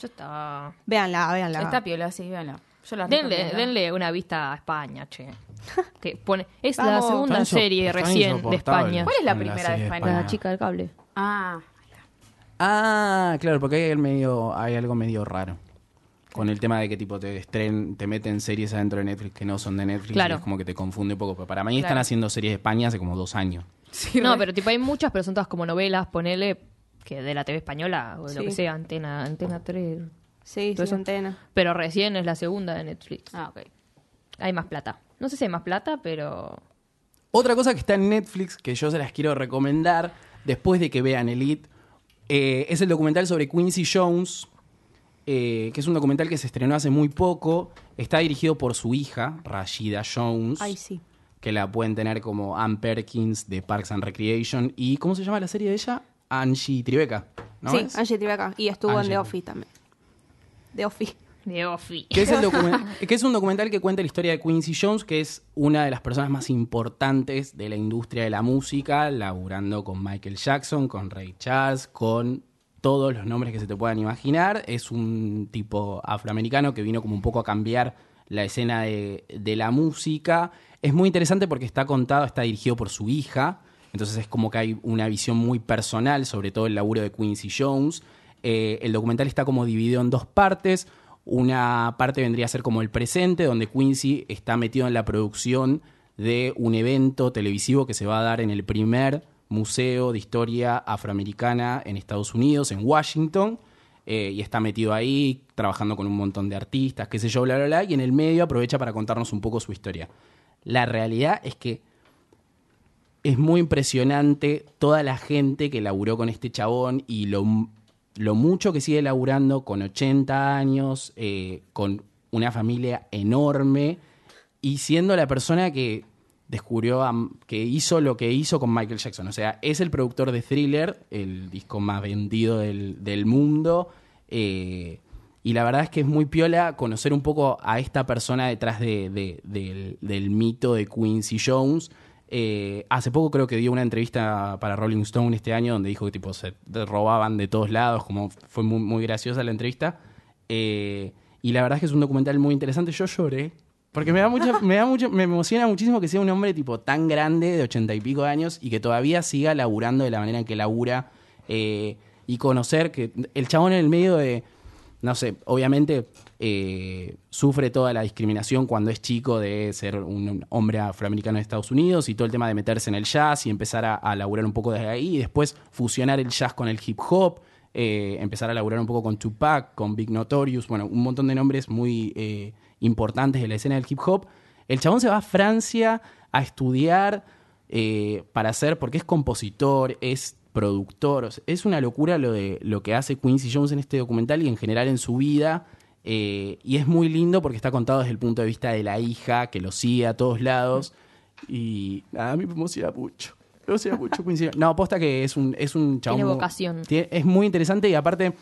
Ya está. Véanla, véanla. Está piola, sí, véanla. Yo la Denle, denle una vista a España, che. Que pone, es la Vamos. segunda Están serie están recién de insoportables. España. ¿Cuál es la primera serie de España? La chica del cable. Ah, Ah, claro, porque hay, el medio, hay algo medio raro. Con el tema de que tipo te estren, te meten series adentro de Netflix que no son de Netflix. Claro. y es como que te confunde un poco. Pero para mí están Claro. haciendo series de España hace como dos años. sí, No, re- pero tipo hay muchas, pero son todas como novelas, ponele que de la TV española o de lo Sí. que sea, Antena, Antena 3. Sí, Todo sí, eso. antena. Pero recién es la segunda de Netflix. Ah, ok. Hay más plata. No sé si hay más plata, pero Otra cosa que está en Netflix, que yo se las quiero recomendar después de que vean Elite, eh, es el documental sobre Quincy Jones, eh, que es un documental que se estrenó hace muy poco. Está dirigido por su hija, Rashida Jones, Ay, sí. que la pueden tener como Ann Perkins de Parks and Recreation. ¿Y cómo se llama la serie de ella? Angie Tribeca. ¿no sí, es? Angie Tribeca. Y estuvo Angie. en The Office también. The Office. De Offi. Que es, el documen- que es un documental que cuenta la historia de Quincy Jones, que es una de las personas más importantes de la industria de la música, laburando con Michael Jackson, con Ray Charles, con todos los nombres que se te puedan imaginar. Es un tipo afroamericano que vino como un poco a cambiar la escena de, de la música. Es muy interesante porque está contado, está dirigido por su hija, entonces es como que hay una visión muy personal sobre todo el laburo de Quincy Jones. Eh, el documental está como dividido en dos partes. Una parte vendría a ser como el presente, donde Quincy está metido en la producción de un evento televisivo que se va a dar en el primer museo de historia afroamericana en Estados Unidos, en Washington. Eh, y está metido ahí, trabajando con un montón de artistas, qué sé yo, bla, bla, bla. Y en el medio aprovecha para contarnos un poco su historia. La realidad es que es muy impresionante toda la gente que laburó con este chabón y lo, lo mucho que sigue laburando con 80 años, eh, con una familia enorme y siendo la persona que descubrió, a- que hizo lo que hizo con Michael Jackson. O sea, es el productor de Thriller, el disco más vendido del, del mundo. eh, y la verdad es que es muy piola conocer un poco a esta persona detrás de- de- del, del mito de Quincy Jones. Eh, hace poco creo que dio una entrevista para Rolling Stone este año donde dijo que tipo se robaban de todos lados, como fue muy, muy graciosa la entrevista. Eh, y la verdad es que es un documental muy interesante. Yo lloré. Porque me da mucha, me da mucho, me emociona muchísimo que sea un hombre tipo tan grande, de ochenta y pico años, y que todavía siga laburando de la manera en que labura. eh, y conocer que el chabón en el medio de, no sé, obviamente eh, sufre toda la discriminación cuando es chico de ser un, hombre afroamericano de Estados Unidos y todo el tema de meterse en el jazz y empezar a, laburar un poco desde ahí y después fusionar el jazz con el hip hop, eh, empezar a laburar un poco con Tupac, con Big Notorious, bueno, un montón de nombres muy eh, importantes de la escena del hip hop. El chabón se va a Francia a estudiar eh, para hacer, porque es compositor, es productor, es una locura lo, de, lo que hace Quincy Jones en este documental y en general en su vida. Eh, y es muy lindo porque está contado desde el punto de vista de la hija que lo sigue a todos lados. Y nada, a mí me emociona mucho. Me emociona mucho Quincy Jones. No, aposta que es un, es un chabón. Tiene vocación. es muy interesante y aparte,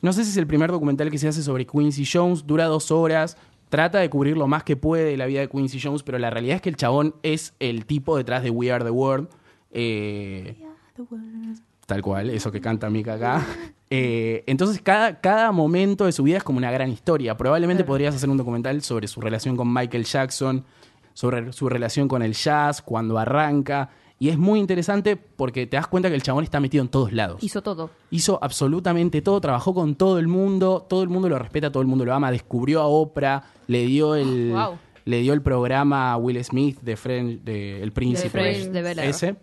no sé si es el primer documental que se hace sobre Quincy Jones, dura dos horas. Trata de cubrir lo más que puede de la vida de Quincy Jones, pero la realidad es que el chabón es el tipo detrás de We Are the World. Eh, Tal cual, eso que canta Mika acá. Eh, entonces, cada, cada momento de su vida es como una gran historia. Probablemente podrías hacer un documental sobre su relación con Michael Jackson, sobre su relación con el jazz, cuando arranca. Y es muy interesante porque te das cuenta que el chabón está metido en todos lados. Hizo todo. Hizo absolutamente todo, trabajó con todo el mundo, todo el mundo lo respeta, todo el mundo lo ama, descubrió a Oprah, le dio el, Wow. le dio el programa a Will Smith de, de El Príncipe. De ese.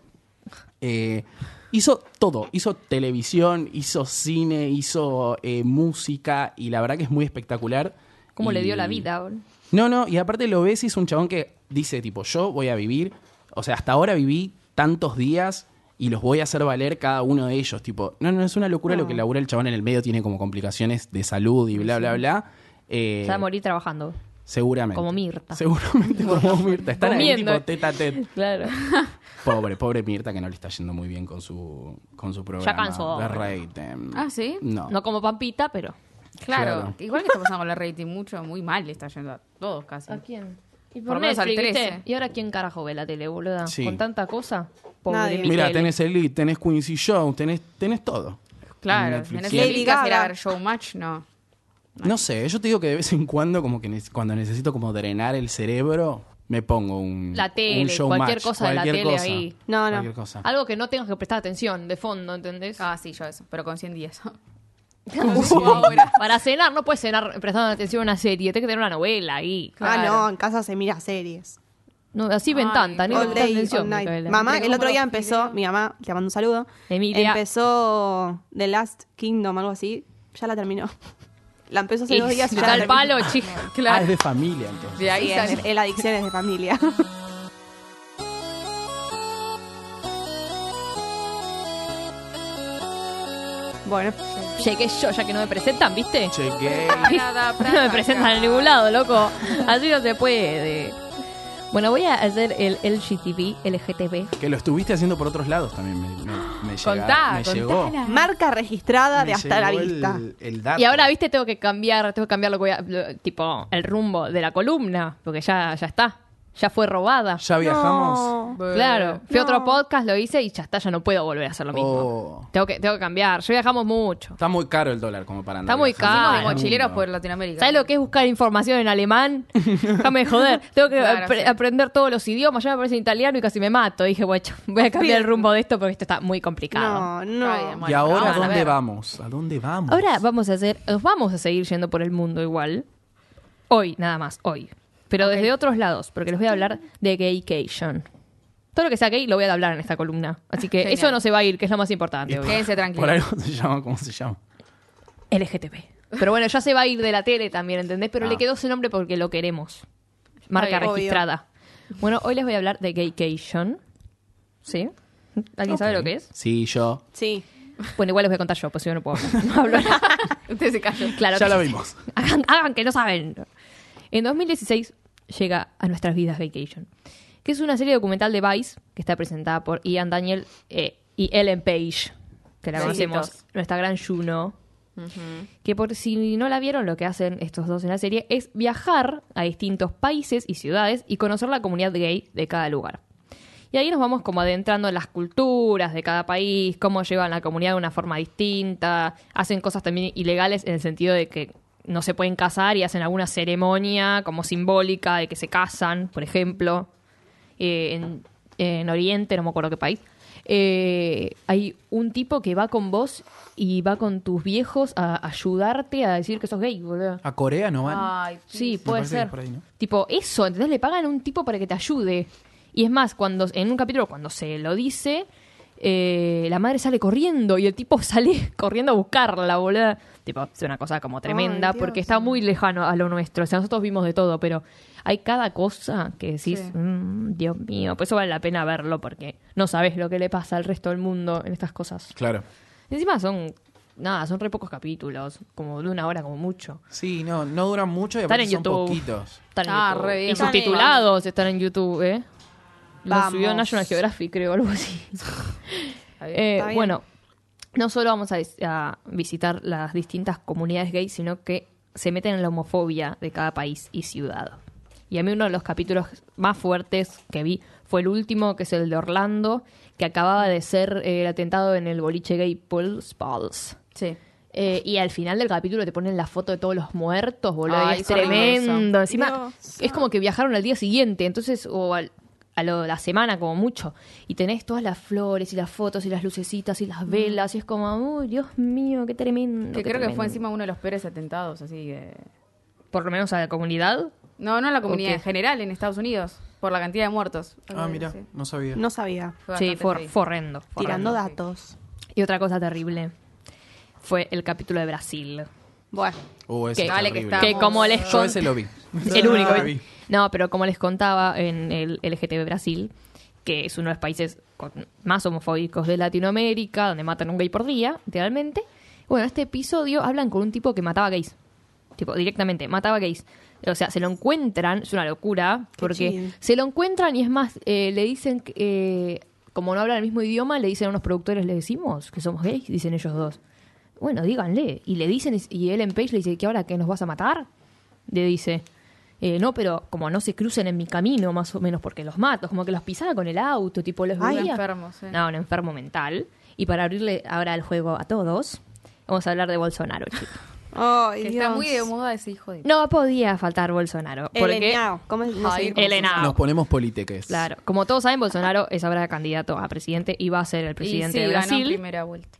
Eh, hizo todo, hizo televisión, hizo cine, hizo eh, música y la verdad que es muy espectacular. ¿Cómo le dio la vida? no, no, y aparte lo ves y es un chabón que dice, tipo, yo voy a vivir, o sea, hasta ahora viví tantos días y los voy a hacer valer cada uno de ellos. Tipo, no, no, es una locura lo que labura el chabón en el medio, tiene como complicaciones de salud y bla, bla, bla. Eh, Se va a morir trabajando. Seguramente. Como Mirta. Seguramente como Mirta. Están ahí tipo teta a tet. Claro. Pobre, pobre Mirta que no le está yendo muy bien con su, con su programa. cansó. De rating. Ah, ¿sí? No. No como Pampita, pero. Claro. Claro. Igual que está pasando con la rating mucho, muy mal le está yendo a todos casi. quién? Y Por lo menos al Netflix, 13. ¿viste? ¿Y ahora quién carajo ve la tele, boluda? Sí. Con tanta cosa. Pobre. Mira, tenés Elite, tenés Quincy Jones, tenés, tenés todo. Claro, Netflix. menos Y Lady Gaga. a ver Showmatch, no. No sé, yo te digo que de vez en cuando, como que ne- cuando necesito como drenar el cerebro, me pongo un La tele, un cualquier cosa de la tele ahí. No, no. cosa. Algo que no tengas que prestar atención de fondo, ¿entendés? Ah, sí, yo eso, pero con 100 días. Para cenar, no puedes cenar prestando atención a una serie, tienes que tener una novela ahí. Ah, no, en casa se mira series. No, así ven tanta, ni day, atención. Mamá, el otro día Video. empezó, mi mamá, te mando un saludo. Emilia. Empezó The Last Kingdom, algo así. Ya la terminó. La empezó hace Y dos días. y ya la palo, chica. Ah, Claro. es de familia entonces. De ahí Sí, sale. adicción es de familia. bueno, Llegué yo, ya que no me presentan, ¿viste? Chequé. no me presentan en ningún lado, loco. Así no se puede. Bueno, voy a hacer el LGTB, LGTB. Que lo estuviste haciendo por otros lados también. Me, me, me llega- Contá, me llegó. contala. marca registrada de hasta la el- vista. El, dato. Y ahora, viste, tengo que cambiar, tengo que cambiar lo que voy a, lo- tipo, el rumbo de la columna, porque ya, ya está. Ya fue robada. Ya viajamos. No. Claro, fui a otro podcast, lo hice y ya está, ya no puedo volver a hacer lo mismo. Oh. Tengo, que, tengo que cambiar. Ya viajamos mucho. Está muy caro el dólar como para andar. Está muy viajando caro. Somos mochileros por Latinoamérica. ¿Sabes lo que es buscar información en alemán? Déjame de joder. Tengo que Claro, apre- sí. aprender todos los idiomas. Ya me parece italiano y casi me mato. Dije, bueno, voy a cambiar el rumbo de esto porque esto está muy complicado. No, Está bien, no. bueno, ¿Y ahora vamos a dónde ver. vamos? ¿A dónde vamos? Ahora vamos a hacer, nos vamos a seguir yendo por el mundo igual. Hoy, nada más, hoy. Pero desde otros lados, porque les voy a hablar de gaycation. Todo lo que sea gay lo voy a hablar en esta columna. Así que Genial. eso no se va a ir, que es lo más importante. Quédense Por tranquilos. algo se llama, ¿cómo se llama? LGTB. Pero bueno, ya se va a ir de la tele también, ¿entendés? Pero Ah. le quedó ese nombre porque lo queremos. Marca Obvio. registrada. Bueno, hoy les voy a hablar de gaycation. ¿Sí? ¿Alguien sabe lo que es? Sí, yo. Sí. Bueno, igual les voy a contar yo, pues si yo no puedo hablar. No hablo nada. Usted se cayó. Claro ya que lo sí. vimos. Hagan, hagan que no saben. En 2016 llega a nuestras vidas Vacation, que es una serie documental de Vice que está presentada por Ian Daniel eh, y Ellen Page, que la conocemos, Besitos. nuestra gran Juno. Que por si no la vieron, lo que hacen estos dos en la serie es viajar a distintos países y ciudades y conocer la comunidad gay de cada lugar. Y ahí nos vamos como adentrando en las culturas de cada país, cómo llevan la comunidad de una forma distinta, hacen cosas también ilegales en el sentido de que no se pueden casar y hacen alguna ceremonia como simbólica de que se casan, por ejemplo. Eh, en, en Oriente, no me acuerdo qué país, eh, hay un tipo que va con vos y va con tus viejos a ayudarte a decir que sos gay, boludo. ¿A Corea no van? Ay, Sí, puede ser. por ahí, ¿no? Tipo, eso, entonces le pagan a un tipo para que te ayude. Y es más, cuando en un capítulo, cuando se lo dice, eh, la madre sale corriendo y el tipo sale corriendo a buscarla, boludo. Tipo, es una cosa como tremenda Ay, Dios. porque está muy lejano a lo nuestro. O sea, nosotros vimos de todo, pero hay cada cosa que decís, Sí. "Mm, Dios mío, por eso vale la pena verlo porque no sabes lo que le pasa al resto del mundo en estas cosas. Claro. Encima son, nada, son re pocos capítulos, como de una hora como mucho. Sí, no, no duran mucho y Están aparte en son YouTube. poquitos. Están en Ah, YouTube. re bien. Y subtitulados están en YouTube, ¿eh? Lo subió National Geographic, creo, algo así. Eh, bueno, no solo vamos a, vis- a visitar las distintas comunidades gays, sino que se meten en la homofobia de cada país y ciudad. Y a mí uno de los capítulos más fuertes que vi fue el último, que es el de Orlando, que acababa de ser eh, el atentado en el boliche gay Pulse Pulse. Sí. Eh, y al final del capítulo te ponen la foto de todos los muertos, boludo. Ay, es tremendo. Encima, Dios. es como que viajaron al día siguiente, entonces, o al- a lo- la semana como mucho. Y tenés todas las flores y las fotos y las lucecitas y las velas. Y es como, uy, Dios mío, qué tremendo. Que qué creo que fue tremendo". encima uno de los peores atentados, así que... Por lo menos a la comunidad. No, no a la comunidad en general en Estados Unidos, por la cantidad de muertos. Ah, mira, Sí, no sabía. No sabía. fue sí, horrendo. fue Tirando datos. Y otra cosa terrible fue el capítulo de Brasil. Bueno, Uh, ese Que- es Dale, que Que como les Yo cont- ese lo vi. el único. Vi. No, pero como les contaba en el LGTB Brasil, que es uno de los países con- más homofóbicos de Latinoamérica, donde matan un gay por día, literalmente. Bueno, en este episodio hablan con un tipo que mataba gays. Tipo, directamente, mataba gays. O sea, se lo encuentran, es una locura, Qué porque chill. se lo encuentran y es más, eh, le dicen, que, eh, como no hablan el mismo idioma, le dicen a unos productores, le decimos que somos gays, dicen ellos dos. Bueno, díganle. Y le dicen, y él en Page le dice, ¿que ahora que nos vas a matar? Le dice, eh, no, pero como no se crucen en mi camino, más o menos, porque los mato, como que los pisaba con el auto, tipo, los Ay, veía. enfermo, sí. No, un enfermo mental. Y para abrirle ahora el juego a todos, vamos a hablar de Bolsonaro, chicos. Que está muy de moda ese hijo de... No podía faltar Bolsonaro. Porque, Elenao. ¿Cómo es? No Ay. Nos ponemos políteques. claro, como todos saben, Bolsonaro es ahora candidato a presidente y va a ser el y presidente sí, de ganó Brasil. primera vuelta.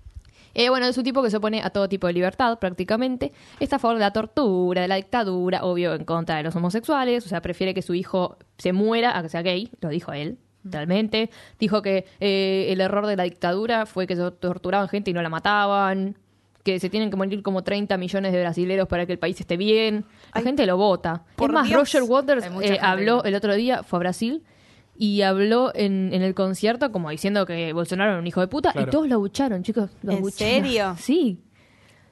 Eh, bueno, es un tipo que se opone a todo tipo de libertad, prácticamente. Está a favor de la tortura, de la dictadura, obvio, en contra de los homosexuales. O sea, prefiere que su hijo se muera a que sea gay, lo dijo él, realmente. Dijo que eh, el error de la dictadura fue que se torturaban gente y no la mataban. Que se tienen que morir como 30 millones de brasileros para que el país esté bien. La Ay, gente lo vota. por Es más, Dios. Roger Waters eh, habló el otro día, fue a Brasil. Y habló en, en el concierto como diciendo que Bolsonaro era un hijo de puta Claro. y todos lo abucharon, chicos. Lo ¿En abucharon. serio? Sí.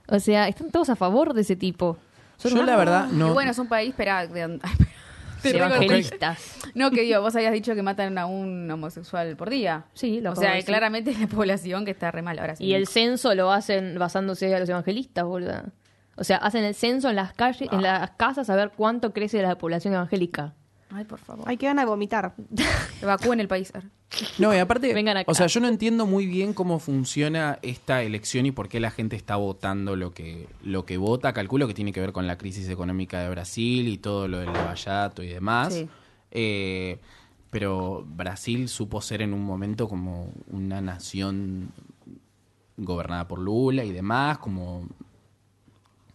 O sea, están todos a favor de ese tipo. Son Yo la verdad no. Y bueno, es un país, espera, de- evangelistas. No, que digo, vos habías dicho que matan a un homosexual por día. Sí, lo O sea, claramente es la población que está re mal ahora sí. Y el censo lo hacen basándose a los evangelistas, boludo. O sea, hacen el censo en las calles, en las casas a ver cuánto crece la población evangélica. Ay, por favor. Ay, que van a vomitar. Evacúen el país. No, y aparte, Vengan acá. o sea, yo no entiendo muy bien cómo funciona esta elección y por qué la gente está votando lo que lo que vota. Calculo que tiene que ver con la crisis económica de Brasil y todo lo del Lavallato y demás. Sí. Eh, pero Brasil supo ser en un momento como una nación gobernada por Lula y demás, como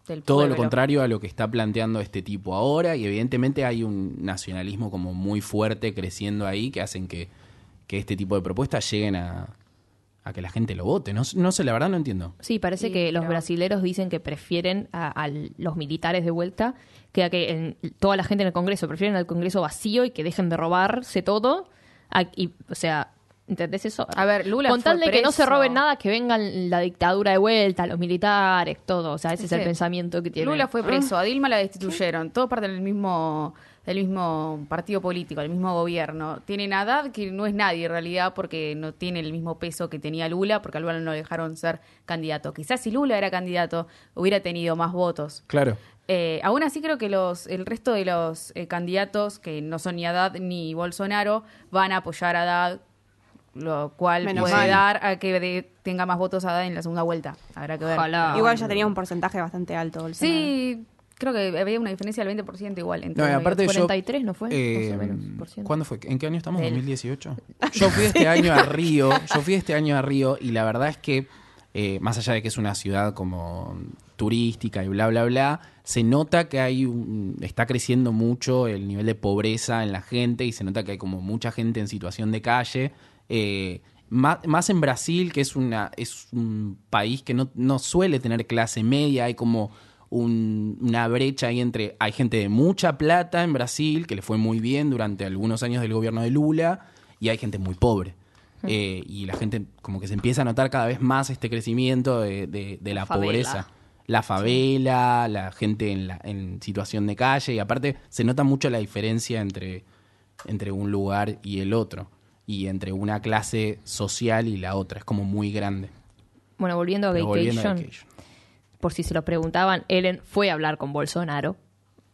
Del todo lo contrario a lo que está planteando este tipo ahora y evidentemente hay un nacionalismo como muy fuerte creciendo ahí que hacen que, que este tipo de propuestas lleguen a, a que la gente lo vote. No, no sé, la verdad no entiendo. Sí, parece Sí, que los brasileros dicen que prefieren a, a los militares de vuelta que a que en- toda la gente en el Congreso. Prefieren al Congreso vacío y que dejen de robarse todo. a- y, o sea, ¿entendés eso? A ver, Lula Con tal fue de que no se roben nada, que vengan la dictadura de vuelta, los militares, todo. O sea, ese es el pensamiento que tiene. Lula fue preso, a Dilma la destituyeron, todo parte del mismo del mismo partido político, del mismo gobierno. Tienen a Haddad, que no es nadie en realidad porque no tiene el mismo peso que tenía Lula, porque a Lula no lo dejaron ser candidato. Quizás si Lula era candidato hubiera tenido más votos. Claro. Eh, aún así creo que los el resto de los eh, candidatos que no son ni Haddad ni Bolsonaro van a apoyar a Haddad, lo cual Menos puede mal. dar a que de- tenga más votos Haddad en la segunda vuelta. Habrá que ver. Ojalá. Igual ya tenía un porcentaje bastante alto. Sí, creo que había una diferencia del 20% igual. Entre No, y aparte yo... 43 no fue, eh, más o menos, por ciento. ¿Cuándo fue? ¿En qué año estamos? Del- ¿2018? Yo fui este año a Río, yo fui este año a Río y la verdad es que, eh, más allá de que es una ciudad como turística y bla, bla, bla, se nota que hay un, está creciendo mucho el nivel de pobreza en la gente y se nota que hay como mucha gente en situación de calle. Eh, más, más en Brasil, que es, una, es un país que no, no suele tener clase media, hay como un- una brecha ahí entre, hay gente de mucha plata en Brasil, que le fue muy bien durante algunos años del gobierno de Lula, y hay gente muy pobre. Eh, y la gente como que se empieza a notar cada vez más este crecimiento de, de- de la pobreza. La favela, la gente en, la, en situación de calle, y aparte se nota mucho la diferencia entre, entre un lugar y el otro. Y entre una clase social y la otra. Es como muy grande. Bueno, volviendo a Pero volviendo a Gaycation, Vacation. por si se lo preguntaban, Ellen fue a hablar con Bolsonaro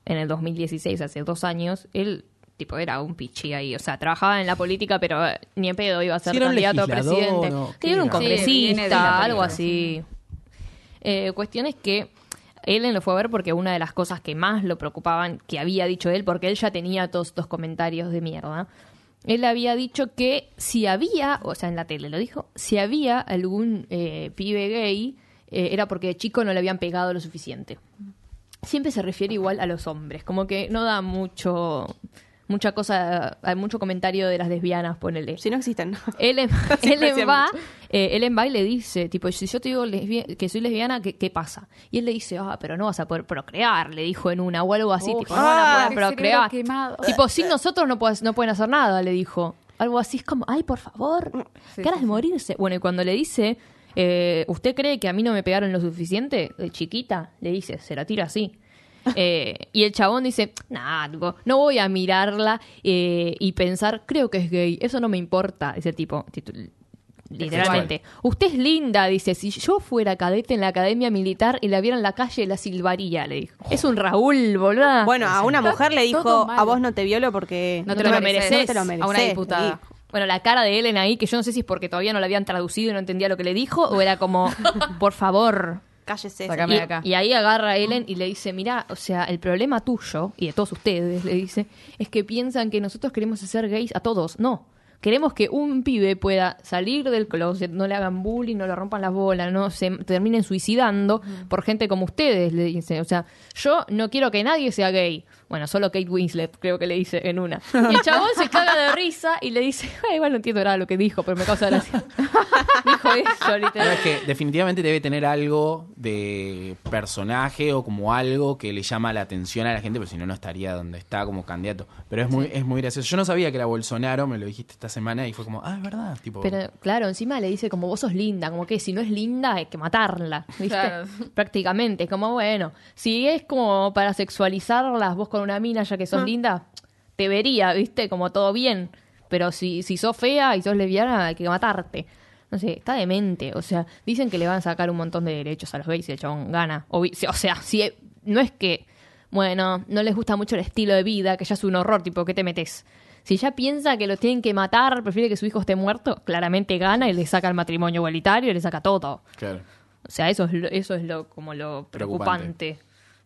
en el 2016, hace dos años. Él, tipo, era un pichi ahí. O sea, trabajaba en la política, pero eh, ni en pedo iba a ser Sí, candidato a presidente. ¿no? Que era un Sí, congresista, algo así. Eh, cuestión es que Ellen lo fue a ver porque una de las cosas que más lo preocupaban que había dicho él, porque él ya tenía todos estos comentarios de mierda, él había dicho que si había, o sea, en la tele lo dijo, si había algún eh, pibe gay, eh, era porque de chico no le habían pegado lo suficiente. Siempre se refiere igual a los hombres, como que no da mucho mucha cosa, hay mucho comentario de las lesbianas, ponele. Si no existen. Ellen, Siempre Ellen va, eh, Ellen va y le dice, tipo, si yo te digo lesbi- que soy lesbiana, ¿qué, qué pasa? Y él le dice, ah, pero no vas a poder procrear, le dijo en una, o algo así, Uf. tipo, no van a poder procrear. Tipo, sin nosotros no, puedes- no pueden hacer nada, le dijo. Algo así es como, ay, por favor, Sí, ganas sí, de morirse. Bueno, y cuando le dice, eh, ¿usted cree que a mí no me pegaron lo suficiente? De chiquita, le dice, se la tira así. Eh, y el chabón dice, nah, tipo, no voy a mirarla eh, y pensar, creo que es gay, eso no me importa, dice el tipo, literalmente. Usted es linda, dice, si yo fuera cadete en la academia militar y la viera en la calle, la silbaría, le dijo. Es un Raúl, boluda. Bueno, a una mujer le dijo, a vos no te violo porque No te lo mereces. No te lo mereces. A una diputada. Y- Bueno, la cara de Ellen ahí, que yo no sé si es porque todavía no la habían traducido y no entendía lo que le dijo, o era como, por favor. Cállese. Sácame Y, de acá. y ahí agarra a Ellen y le dice, mira, o sea, el problema tuyo, y de todos ustedes, le dice, es que piensan que nosotros queremos hacer gays a todos. No. Queremos que un pibe pueda salir del closet, no le hagan bullying, no le rompan las bolas, no se terminen suicidando por gente como ustedes, le dice. O sea, yo no quiero que nadie sea gay. Bueno, solo Kate Winslet, creo que le dice en una. Y el chabón se caga de risa y le dice, "Ay, igual no entiendo nada de lo que dijo, pero me causa gracia. Dijo eso, literal. es que definitivamente debe tener algo de personaje o como algo que le llama la atención a la gente, pero si no, no estaría donde está como candidato. Pero es muy, es muy gracioso. Yo no sabía que era Bolsonaro, me lo dijiste esta semana y fue como, ah, es verdad. Tipo, Pero claro, encima le dice como vos sos linda, como que si no es linda hay que matarla, ¿viste? Claro. Prácticamente, como bueno, si es como para sexualizarlas vos con una mina ya que sos linda, te vería, ¿viste? Como todo bien, pero si, si sos fea y sos lesbiana hay que matarte. No sé, está demente, o sea, dicen que le van a sacar un montón de derechos a los gays y el chabón gana. O, vi- o sea, si no es que, bueno, no les gusta mucho el estilo de vida, que ya es un horror, tipo, ¿qué te metes? Si ya piensa que lo tienen que matar, prefiere que su hijo esté muerto, claramente gana y le saca el matrimonio igualitario y le saca todo. Claro. O sea, eso es lo, eso es lo como lo Preocupante. preocupante.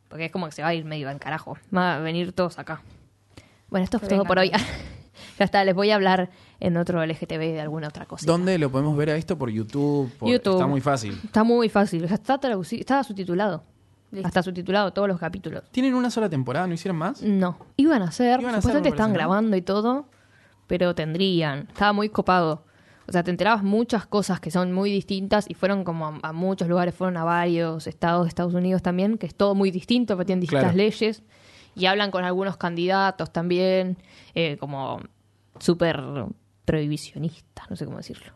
Porque es como que se va a ir medio al carajo. Va a venir todos acá. Bueno, esto es todo por hoy. ya está, les voy a hablar en otro LGTB de alguna otra cosa. ¿Dónde lo podemos ver a esto? Por YouTube. por- YouTube. Está muy fácil. Está muy fácil. Ya está traducido, está subtitulado. Listo. Hasta subtitulado todos los capítulos. ¿Tienen una sola temporada? ¿No hicieron más? No. Iban a hacer, Iban a hacer, supuestamente me estaban parece, ¿no? grabando y todo, pero tendrían. Estaba muy copado. O sea, te enterabas muchas cosas que son muy distintas y fueron como a, a muchos lugares, fueron a varios estados de Estados Unidos también, que es todo muy distinto, porque tienen distintas Claro. leyes. Y hablan con algunos candidatos también, eh, como súper prohibicionistas, no sé cómo decirlo.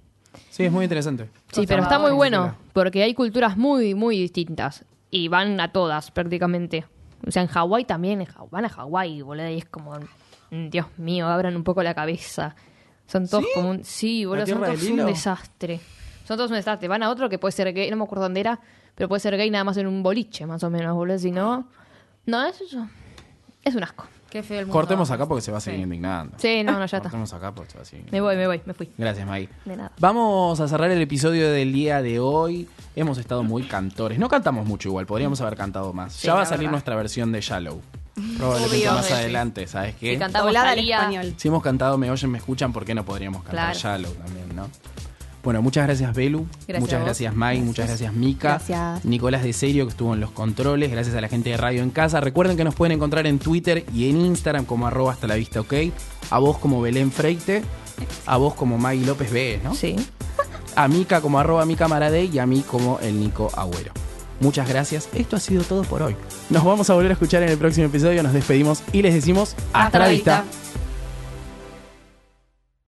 Sí, es muy interesante. Sí, pero está muy bueno, porque hay culturas muy, muy distintas. Y van a todas, prácticamente. O sea, en Hawái también, en van a Hawái, boludo, y es como, mm, Dios mío, abran un poco la cabeza. Son todos ¿Sí? como un... Sí, boludo, son todos un desastre. Son todos un desastre. Van a otro que puede ser gay, no me acuerdo dónde era, pero puede ser gay nada más en un boliche, más o menos, boludo. Si no... No, eso es un asco. Qué feo el mundo. Cortemos acá porque se va a seguir Sí. indignando. Sí, no, no, ya está. Cortemos acá porque se va a seguir Me voy, me voy, me fui. Gracias, Maggie. De nada. Vamos a cerrar el episodio del día de hoy. Hemos estado muy cantores. No cantamos mucho igual, podríamos haber cantado más. Sí, ya va a la salir verdad. nuestra versión de Shallow. Probablemente Obvio. más adelante, ¿sabes qué? Si cantamos Doblada al Thalía, español. Si hemos cantado Me Oyen, Me Escuchan, ¿por qué no podríamos cantar Claro. Shallow también, no? Bueno, muchas gracias Belu, Gracias muchas gracias Mai, muchas gracias Mika, Gracias. Nicolás de Serio que estuvo en los controles, gracias a la gente de Radio en Casa. Recuerden que nos pueden encontrar en Twitter y en Instagram como arroba hasta la vista ok, a vos como Belén Freite, a vos como Mai López B, ¿no? Sí. A Mika como arroba Mika Maradei y a mí como el Nico Agüero. Muchas gracias, esto ha sido todo por hoy. Nos vamos a volver a escuchar en el próximo episodio, nos despedimos y les decimos hasta, la vista. vista.